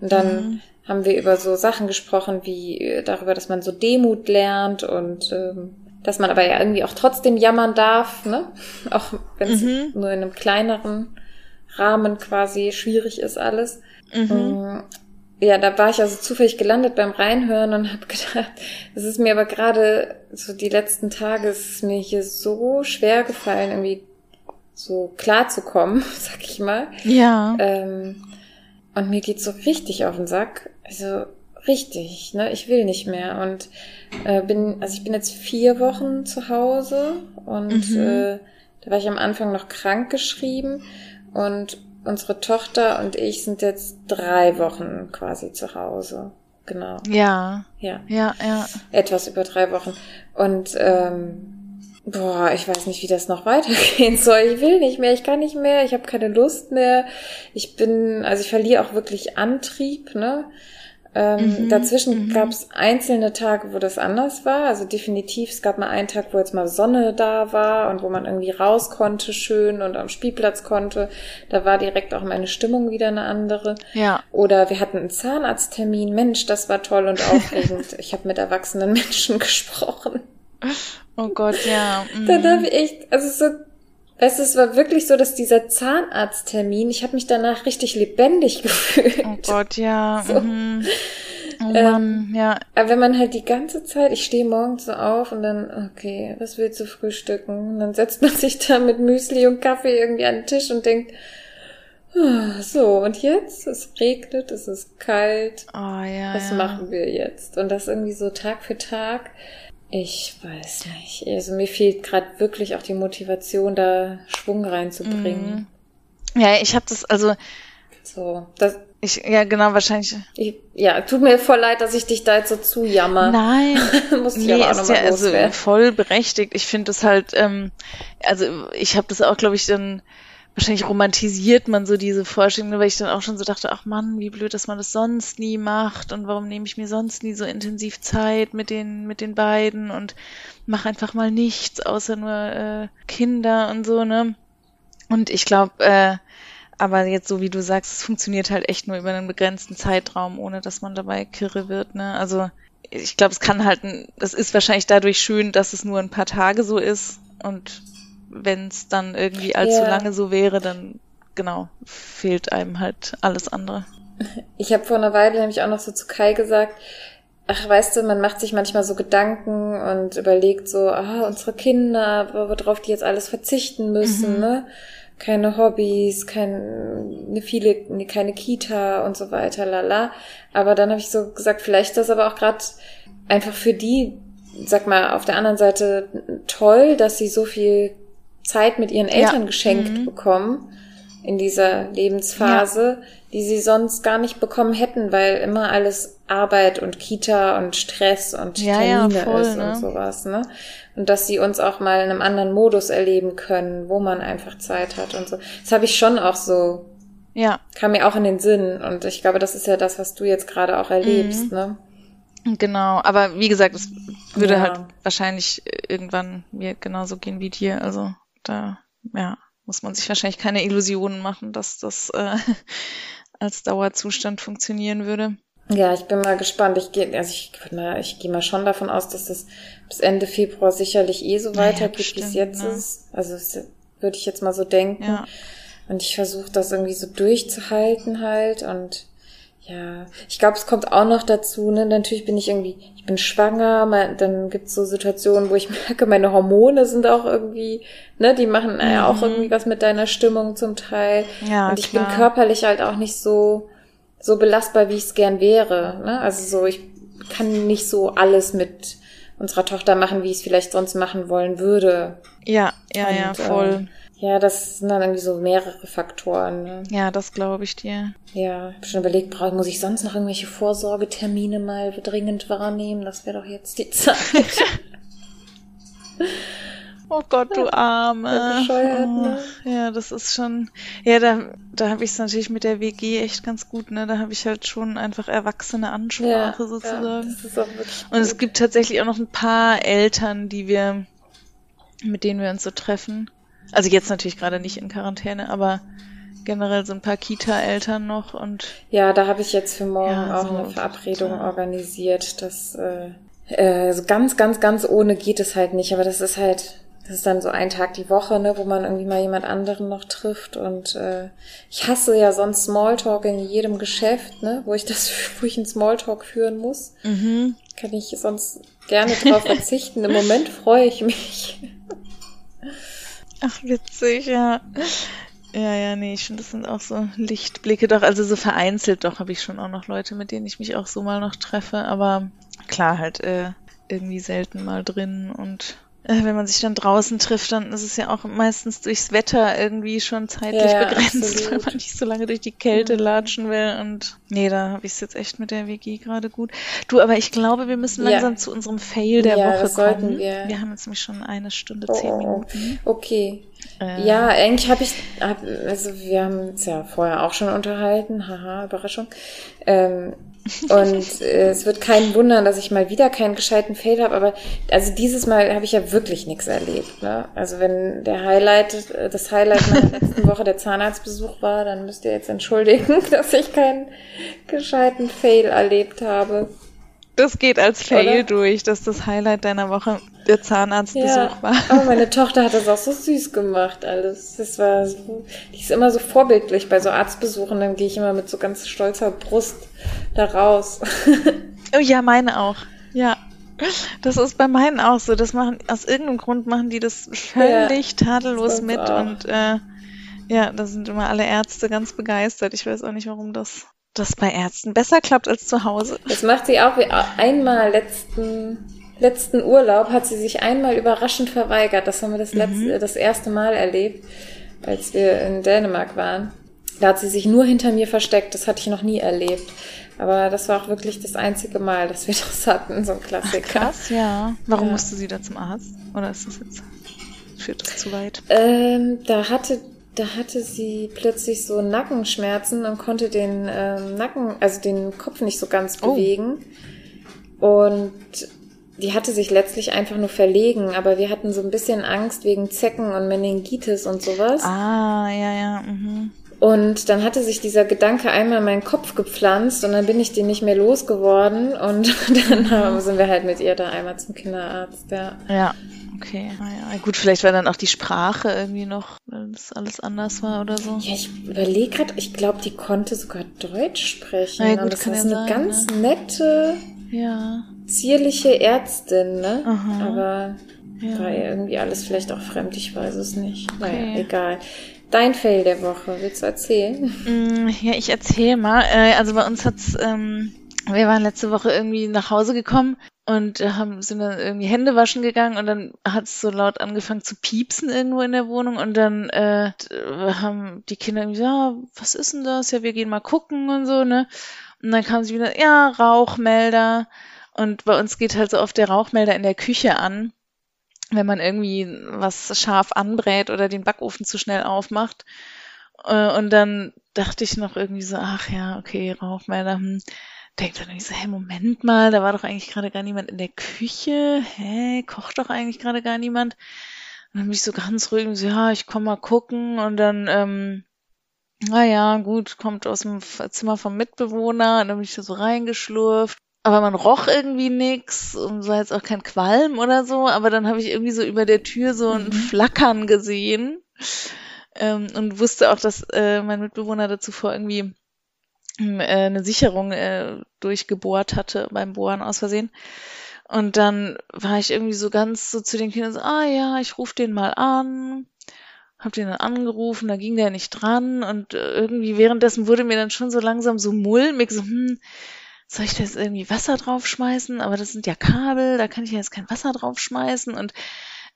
Und dann mhm. haben wir über so Sachen gesprochen, wie äh, darüber, dass man so Demut lernt und ähm, dass man aber ja irgendwie auch trotzdem jammern darf, ne? Auch wenn es mhm. nur in einem kleineren Rahmen quasi schwierig ist alles. Mhm. Ja, da war ich also zufällig gelandet beim Reinhören und habe gedacht, es ist mir aber gerade so die letzten Tage, es ist mir hier so schwer gefallen, irgendwie so klar zu kommen, sag ich mal. Ja. Ähm, und mir geht's so richtig auf den Sack. Also richtig, ne? Ich will nicht mehr. Und äh, bin, also ich bin jetzt vier Wochen zu Hause und mhm. äh, da war ich am Anfang noch krank geschrieben und unsere Tochter und ich sind jetzt drei Wochen quasi zu Hause. Genau. Ja. Ja. Ja, ja. Etwas über drei Wochen. Und ähm, boah, ich weiß nicht, wie das noch weitergehen soll. Ich will nicht mehr, ich kann nicht mehr, ich habe keine Lust mehr. Ich bin, also ich verliere auch wirklich Antrieb, ne? Ähm, mhm, dazwischen mhm. gab es einzelne Tage, wo das anders war. Also definitiv, es gab mal einen Tag, wo jetzt mal Sonne da war und wo man irgendwie raus konnte, schön und am Spielplatz konnte. Da war direkt auch meine Stimmung wieder eine andere. Ja. Oder wir hatten einen Zahnarzttermin. Mensch, das war toll und aufregend. ich habe mit erwachsenen Menschen gesprochen. Oh Gott, ja. Mhm. Dann habe ich echt, also so Weißt du, es war wirklich so, dass dieser Zahnarzttermin, ich habe mich danach richtig lebendig gefühlt. Oh Gott, ja. So. Mhm. Oh Mann, ähm, ja. Aber wenn man halt die ganze Zeit, ich stehe morgens so auf und dann, okay, was willst du frühstücken? Und dann setzt man sich da mit Müsli und Kaffee irgendwie an den Tisch und denkt, oh, so, und jetzt? Es regnet, es ist kalt. Oh, ja. Was ja. machen wir jetzt? Und das irgendwie so Tag für Tag. Ich weiß nicht. Also mir fehlt gerade wirklich auch die Motivation, da Schwung reinzubringen. Mhm. Ja, ich habe das also so. Das, ich, ja, genau, wahrscheinlich. Ich, ja, tut mir voll leid, dass ich dich da jetzt so zujammer. Nein, muss ich nee, aber auch ist ja also voll berechtigt. Ich finde das halt, ähm, also ich habe das auch, glaube ich, dann wahrscheinlich romantisiert man so diese Vorstellung, weil ich dann auch schon so dachte, ach Mann, wie blöd, dass man das sonst nie macht und warum nehme ich mir sonst nie so intensiv Zeit mit den mit den beiden und mache einfach mal nichts außer nur äh, Kinder und so ne. Und ich glaube, äh, aber jetzt so wie du sagst, es funktioniert halt echt nur über einen begrenzten Zeitraum, ohne dass man dabei kirre wird ne. Also ich glaube, es kann halt, das ist wahrscheinlich dadurch schön, dass es nur ein paar Tage so ist und wenn es dann irgendwie allzu ja. lange so wäre, dann genau, fehlt einem halt alles andere. Ich habe vor einer Weile nämlich auch noch so zu Kai gesagt, ach weißt du, man macht sich manchmal so Gedanken und überlegt so, ah, unsere Kinder, worauf die jetzt alles verzichten müssen, mhm. ne? Keine Hobbys, keine viele, keine Kita und so weiter, lala. Aber dann habe ich so gesagt, vielleicht ist das aber auch gerade einfach für die, sag mal, auf der anderen Seite toll, dass sie so viel Zeit mit ihren Eltern ja. geschenkt mhm. bekommen in dieser Lebensphase, ja. die sie sonst gar nicht bekommen hätten, weil immer alles Arbeit und Kita und Stress und ja, Termine voll, ist ne? und sowas, ne? Und dass sie uns auch mal in einem anderen Modus erleben können, wo man einfach Zeit hat und so. Das habe ich schon auch so. Ja. Kam mir auch in den Sinn. Und ich glaube, das ist ja das, was du jetzt gerade auch erlebst, mhm. ne? Genau, aber wie gesagt, es würde halt wahrscheinlich irgendwann mir genauso gehen wie dir. Also da ja, muss man sich wahrscheinlich keine Illusionen machen, dass das äh, als Dauerzustand funktionieren würde. Ja, ich bin mal gespannt. Ich gehe, also ich, na, ich gehe mal schon davon aus, dass das bis Ende Februar sicherlich eh so weitergeht, ja, wie es jetzt ne? ist. Also würde ich jetzt mal so denken. Ja. Und ich versuche das irgendwie so durchzuhalten halt und ja, ich glaube, es kommt auch noch dazu, ne? Natürlich bin ich irgendwie, ich bin schwanger, mal, dann gibt's so Situationen, wo ich merke, meine Hormone sind auch irgendwie, ne, die machen ja mhm. auch irgendwie was mit deiner Stimmung zum Teil. Ja, Und ich klar. bin körperlich halt auch nicht so, so belastbar, wie ich es gern wäre. Ne? Also so, ich kann nicht so alles mit unserer Tochter machen, wie ich es vielleicht sonst machen wollen würde. Ja, ja, Und, ja, voll. Äh, ja, das sind dann irgendwie so mehrere Faktoren. Ne? Ja, das glaube ich dir. Ja, ich habe schon überlegt, muss ich sonst noch irgendwelche Vorsorgetermine mal dringend wahrnehmen? Das wäre doch jetzt die Zeit. oh Gott, du Arme. Bescheuert, ne? Oh, ja, das ist schon. Ja, da, da habe ich es natürlich mit der WG echt ganz gut, ne? Da habe ich halt schon einfach erwachsene Ansprache ja, sozusagen. Ja, Und es gibt tatsächlich auch noch ein paar Eltern, die wir, mit denen wir uns so treffen. Also jetzt natürlich gerade nicht in Quarantäne, aber generell so ein paar Kita-Eltern noch und. Ja, da habe ich jetzt für morgen ja, auch so eine Verabredung total. organisiert. Das äh, äh, so ganz, ganz, ganz ohne geht es halt nicht, aber das ist halt, das ist dann so ein Tag die Woche, ne, wo man irgendwie mal jemand anderen noch trifft. Und äh, ich hasse ja sonst Smalltalk in jedem Geschäft, ne, wo ich das, wo ich einen Smalltalk führen muss. Mhm. Kann ich sonst gerne drauf verzichten. Im Moment freue ich mich. Ach, witzig, ja. Ja, ja, nee, ich finde, das sind auch so Lichtblicke doch, also so vereinzelt doch habe ich schon auch noch Leute, mit denen ich mich auch so mal noch treffe, aber klar, halt äh, irgendwie selten mal drin und wenn man sich dann draußen trifft, dann ist es ja auch meistens durchs Wetter irgendwie schon zeitlich ja, begrenzt, absolut. weil man nicht so lange durch die Kälte latschen will. Und nee, da habe ich es jetzt echt mit der WG gerade gut. Du, aber ich glaube, wir müssen langsam ja. zu unserem Fail der ja, Woche das kommen. Sollten wir. wir haben jetzt nämlich schon eine Stunde, zehn oh, Minuten. Okay. Äh, ja, eigentlich habe ich, hab, also wir haben uns ja vorher auch schon unterhalten, haha, Überraschung. Ähm, und äh, es wird keinen wundern, dass ich mal wieder keinen gescheiten Fail habe, aber also dieses Mal habe ich ja wirklich nichts erlebt. Ne? Also wenn der Highlight, äh, das Highlight meiner letzten Woche der Zahnarztbesuch war, dann müsst ihr jetzt entschuldigen, dass ich keinen gescheiten Fail erlebt habe. Das geht als Fail Oder? durch, dass das Highlight deiner Woche der Zahnarztbesuch ja, war. Aber meine Tochter hat das auch so süß gemacht, alles. Das war so, die ist immer so vorbildlich bei so Arztbesuchen, dann gehe ich immer mit so ganz stolzer Brust da raus. oh ja, meine auch. Ja. Das ist bei meinen auch so. Das machen, aus irgendeinem Grund machen die das völlig ja, tadellos mit auch. und äh, ja, da sind immer alle Ärzte ganz begeistert. Ich weiß auch nicht, warum das das bei Ärzten besser klappt als zu Hause. Das macht sie auch wie einmal letzten, letzten Urlaub hat sie sich einmal überraschend verweigert. Das haben wir das, letzte, mhm. das erste Mal erlebt, als wir in Dänemark waren. Da hat sie sich nur hinter mir versteckt. Das hatte ich noch nie erlebt. Aber das war auch wirklich das einzige Mal, dass wir das hatten, so ein Klassiker. Ach, krass, ja. Warum ja. musste sie da zum Arzt? Oder ist das jetzt, führt das zu weit? Ähm, da hatte da hatte sie plötzlich so Nackenschmerzen und konnte den ähm, Nacken, also den Kopf nicht so ganz oh. bewegen. Und die hatte sich letztlich einfach nur verlegen, aber wir hatten so ein bisschen Angst wegen Zecken und Meningitis und sowas. Ah, ja, ja. Mhm. Und dann hatte sich dieser Gedanke einmal in meinen Kopf gepflanzt und dann bin ich den nicht mehr losgeworden und dann sind wir halt mit ihr da einmal zum Kinderarzt, ja. Ja, Okay, naja, gut, vielleicht war dann auch die Sprache irgendwie noch, weil das alles anders war oder so. Ja, ich überlege gerade, ich glaube, die konnte sogar Deutsch sprechen. Ja, gut, und das ist ja eine sein, ganz ne? nette, ja. zierliche Ärztin, ne? Aha. Aber ja. war ihr irgendwie alles vielleicht auch fremd, ich weiß es nicht. Okay. Naja, egal. Dein Fail der Woche, willst du erzählen? Mm, ja, ich erzähle mal. Äh, also bei uns hat's, ähm, wir waren letzte Woche irgendwie nach Hause gekommen und haben, sind dann irgendwie Hände waschen gegangen und dann hat es so laut angefangen zu piepsen irgendwo in der Wohnung und dann äh, haben die Kinder irgendwie, ja, was ist denn das? Ja, wir gehen mal gucken und so, ne? Und dann kam sie wieder, ja, Rauchmelder. Und bei uns geht halt so oft der Rauchmelder in der Küche an, wenn man irgendwie was scharf anbrät oder den Backofen zu schnell aufmacht. Äh, und dann dachte ich noch irgendwie so, ach ja, okay, Rauchmelder, hm denkt dann irgendwie so, hä, Moment mal, da war doch eigentlich gerade gar niemand in der Küche. Hä, kocht doch eigentlich gerade gar niemand. Und dann bin ich so ganz ruhig und so, ja, ich komm mal gucken und dann, ähm, naja, gut, kommt aus dem Zimmer vom Mitbewohner und dann bin ich da so reingeschlurft. Aber man roch irgendwie nix und war jetzt auch kein Qualm oder so, aber dann habe ich irgendwie so über der Tür so ein mhm. Flackern gesehen ähm, und wusste auch, dass äh, mein Mitbewohner dazu vor irgendwie äh, eine Sicherung äh, durchgebohrt hatte beim Bohren aus Versehen. Und dann war ich irgendwie so ganz so zu den Kindern so, ah ja, ich rufe den mal an. Hab den dann angerufen, da ging der nicht dran und äh, irgendwie währenddessen wurde mir dann schon so langsam so mulmig, so, hm, soll ich da jetzt irgendwie Wasser draufschmeißen? Aber das sind ja Kabel, da kann ich ja jetzt kein Wasser draufschmeißen und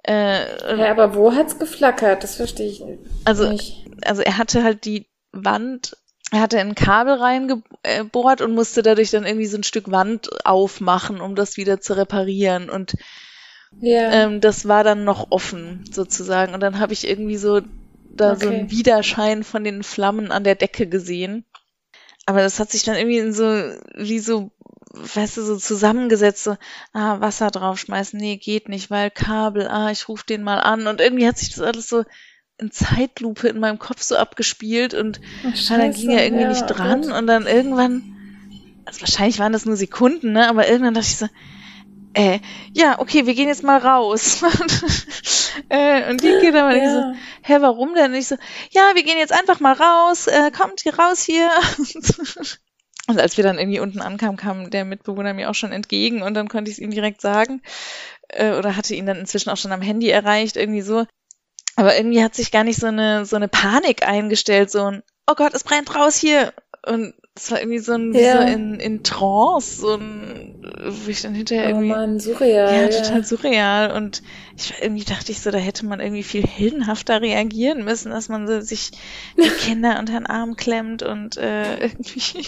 äh, ja, aber wo hat's geflackert? Das verstehe ich also, nicht. Also er hatte halt die Wand er hatte ein Kabel reingebohrt und musste dadurch dann irgendwie so ein Stück Wand aufmachen, um das wieder zu reparieren. Und ja. ähm, das war dann noch offen, sozusagen. Und dann habe ich irgendwie so da okay. so einen Widerschein von den Flammen an der Decke gesehen. Aber das hat sich dann irgendwie in so, wie so, weißt du, so zusammengesetzt, so, ah, Wasser draufschmeißen, nee, geht nicht, weil Kabel, ah, ich rufe den mal an. Und irgendwie hat sich das alles so in Zeitlupe in meinem Kopf so abgespielt und Ach, dann ging er irgendwie ja, nicht dran gut. und dann irgendwann, also wahrscheinlich waren das nur Sekunden, ne, aber irgendwann dachte ich so, äh, ja, okay, wir gehen jetzt mal raus. äh, und die geht aber ja. so, hä, warum denn? Und ich so, ja, wir gehen jetzt einfach mal raus, äh, kommt hier raus hier. und als wir dann irgendwie unten ankamen, kam der Mitbewohner mir auch schon entgegen und dann konnte ich es ihm direkt sagen. Äh, oder hatte ihn dann inzwischen auch schon am Handy erreicht, irgendwie so Aber irgendwie hat sich gar nicht so eine, so eine Panik eingestellt, so ein, oh Gott, es brennt raus hier. Und es war irgendwie so ein, wie Ja. so in, in Trance, so ein, wo ich dann hinterher Oh irgendwie, Mann, surreal. ja, Ja, total surreal. Und ich war- irgendwie dachte ich so, da hätte man irgendwie viel heldenhafter reagieren müssen, dass man so sich die Kinder unter den Arm klemmt und äh, irgendwie.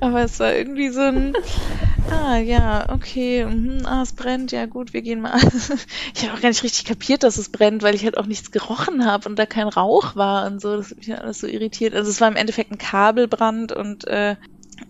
Aber es war irgendwie so ein, ah ja, okay, mhm, ah, es brennt, ja gut, wir gehen mal. Ich habe auch gar nicht richtig kapiert, dass es brennt, weil ich halt auch nichts gerochen habe und da kein Rauch war und so. Das hat mich alles so irritiert. Also es war im Endeffekt ein Kabelbrand und äh,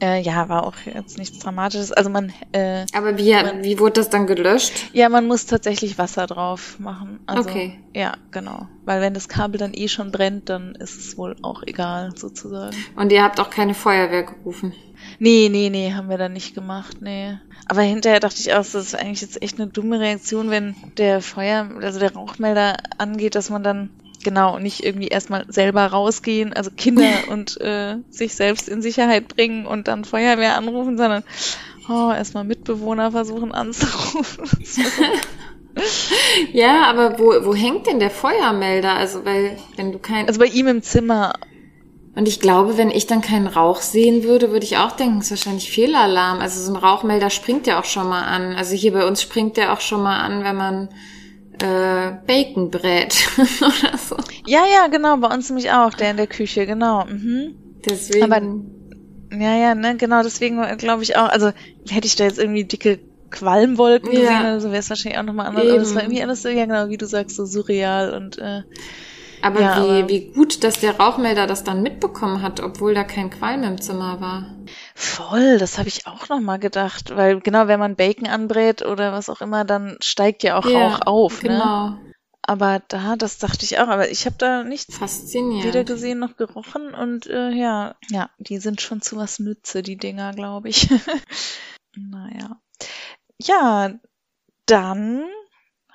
äh, ja, war auch jetzt nichts Dramatisches. Also man, äh, Aber wie, wie wurde das dann gelöscht? ja, man muss tatsächlich Wasser drauf machen. Also, Okay. Ja, genau. Weil wenn das Kabel dann eh schon brennt, dann ist es wohl auch egal, sozusagen. Und ihr habt auch keine Feuerwehr gerufen. Nee, nee, nee, haben wir dann nicht gemacht, nee. Aber hinterher dachte ich auch, das ist eigentlich jetzt echt eine dumme Reaktion, wenn der Feuer, also der Rauchmelder angeht, dass man dann genau nicht irgendwie erstmal selber rausgehen, also Kinder und äh, sich selbst in Sicherheit bringen und dann Feuerwehr anrufen, sondern oh, erstmal Mitbewohner versuchen anzurufen. Ja, aber wo, wo hängt denn der Feuermelder? Also, weil, wenn du kein, Also bei ihm im Zimmer und ich glaube, wenn ich dann keinen Rauch sehen würde, würde ich auch denken, es ist wahrscheinlich Fehlalarm. Also so ein Rauchmelder springt ja auch schon mal an. Also hier bei uns springt der auch schon mal an, wenn man äh, Bacon brät oder so. Ja, ja, genau, bei uns nämlich auch, der in der Küche, genau. Mhm. Deswegen. Aber- Ja, ja, ne, genau, deswegen glaube ich auch, also hätte ich da jetzt irgendwie dicke Qualmwolken Ja. gesehen oder so, wäre es wahrscheinlich auch nochmal anders. Aber es Eben. war irgendwie alles so, ja genau, wie du sagst, so surreal und äh, aber ja, wie, aber- wie gut, dass der Rauchmelder das dann mitbekommen hat, obwohl da kein Qualm im Zimmer war. voll, das habe ich auch nochmal gedacht. Weil genau, wenn man Bacon anbrät oder was auch immer, dann steigt ja auch Rauch auf, ne? Genau. Aber da, das dachte ich auch, aber ich habe da nichts Faszinierend. weder gesehen noch gerochen und äh, ja, ja, die sind schon zu was Nütze, die Dinger, glaube ich. naja. Ja, dann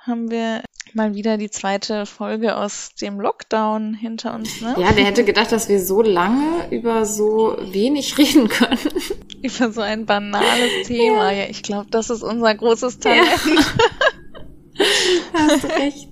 haben wir mal wieder die zweite Folge aus dem Lockdown hinter uns, ne? Ja, wer hätte gedacht, dass wir so lange über so wenig reden können? Über so ein banales Thema. Ja, ich glaube, das ist unser großes Talent. Hast du recht.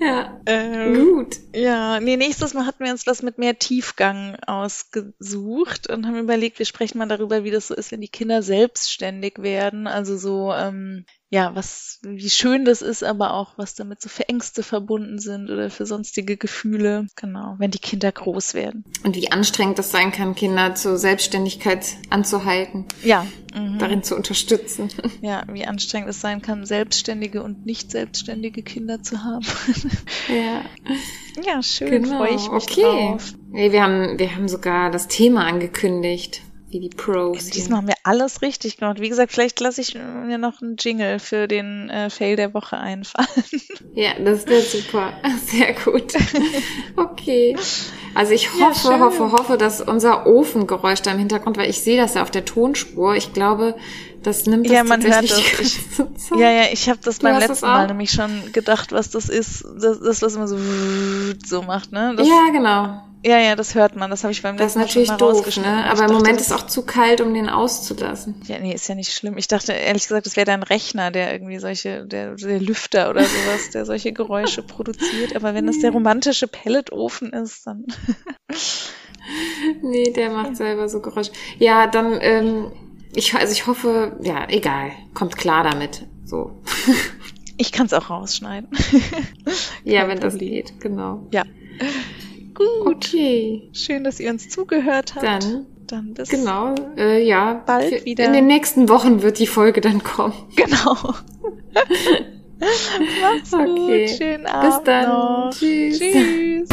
Ja, Ähm, gut. Ja, nee, nächstes Mal hatten wir uns was mit mehr Tiefgang ausgesucht und haben überlegt, wir sprechen mal darüber, wie das so ist, wenn die Kinder selbstständig werden. Also so, ähm, ja, was, wie schön das ist, aber auch, was damit so für Ängste verbunden sind oder für sonstige Gefühle. Genau, wenn die Kinder groß werden. Und wie anstrengend das sein kann, Kinder zur Selbstständigkeit anzuhalten, Ja, mhm. darin zu unterstützen. ja, wie anstrengend es sein kann, selbstständige und nicht selbstständige Kinder zu haben. Ja, ja, schön, genau. freue ich mich okay. drauf. Nee, wir haben, wir haben sogar das Thema angekündigt, wie die Pros. Diesmal haben wir alles richtig gemacht. Wie gesagt, vielleicht lasse ich mir noch einen Jingle für den äh, Fail der Woche einfallen. Ja, das wäre super. Sehr gut. Okay. Also ich Ja, hoffe, schön. hoffe, hoffe, dass unser Ofengeräusch da im Hintergrund, weil ich sehe das ja auf der Tonspur. Ich glaube, das nimmt das Ja, man hört das. Zeit. Ja, ja, ich habe das Du beim letzten? Mal nämlich schon gedacht, was das ist. Das, das was immer so so macht, ne? Das, ja, genau. Ja, ja, das hört man. Das habe ich beim Das ist letzten Mal natürlich schon mal doof, ne? Ich Aber im dachte, Moment das- ist auch zu kalt, um den auszulassen. Ja, nee, ist ja nicht schlimm. Ich dachte ehrlich gesagt, das wäre dein Rechner, der irgendwie solche, der, der Lüfter oder sowas, der solche Geräusche produziert. Aber wenn das der romantische Pelletofen ist, dann. Nee, der macht selber so Geräusche. Ja, dann, ähm, ich, also ich hoffe, ja, egal. Kommt klar damit. So. Ich kann es auch rausschneiden. ja, wenn das geht, genau. Ja. Gut. Okay. Schön, dass ihr uns zugehört habt. Dann dann bis genau äh, ja bald wieder in den nächsten Wochen wird die Folge dann kommen genau Mach's okay. gut schönen Abend bis dann noch. tschüss, tschüss.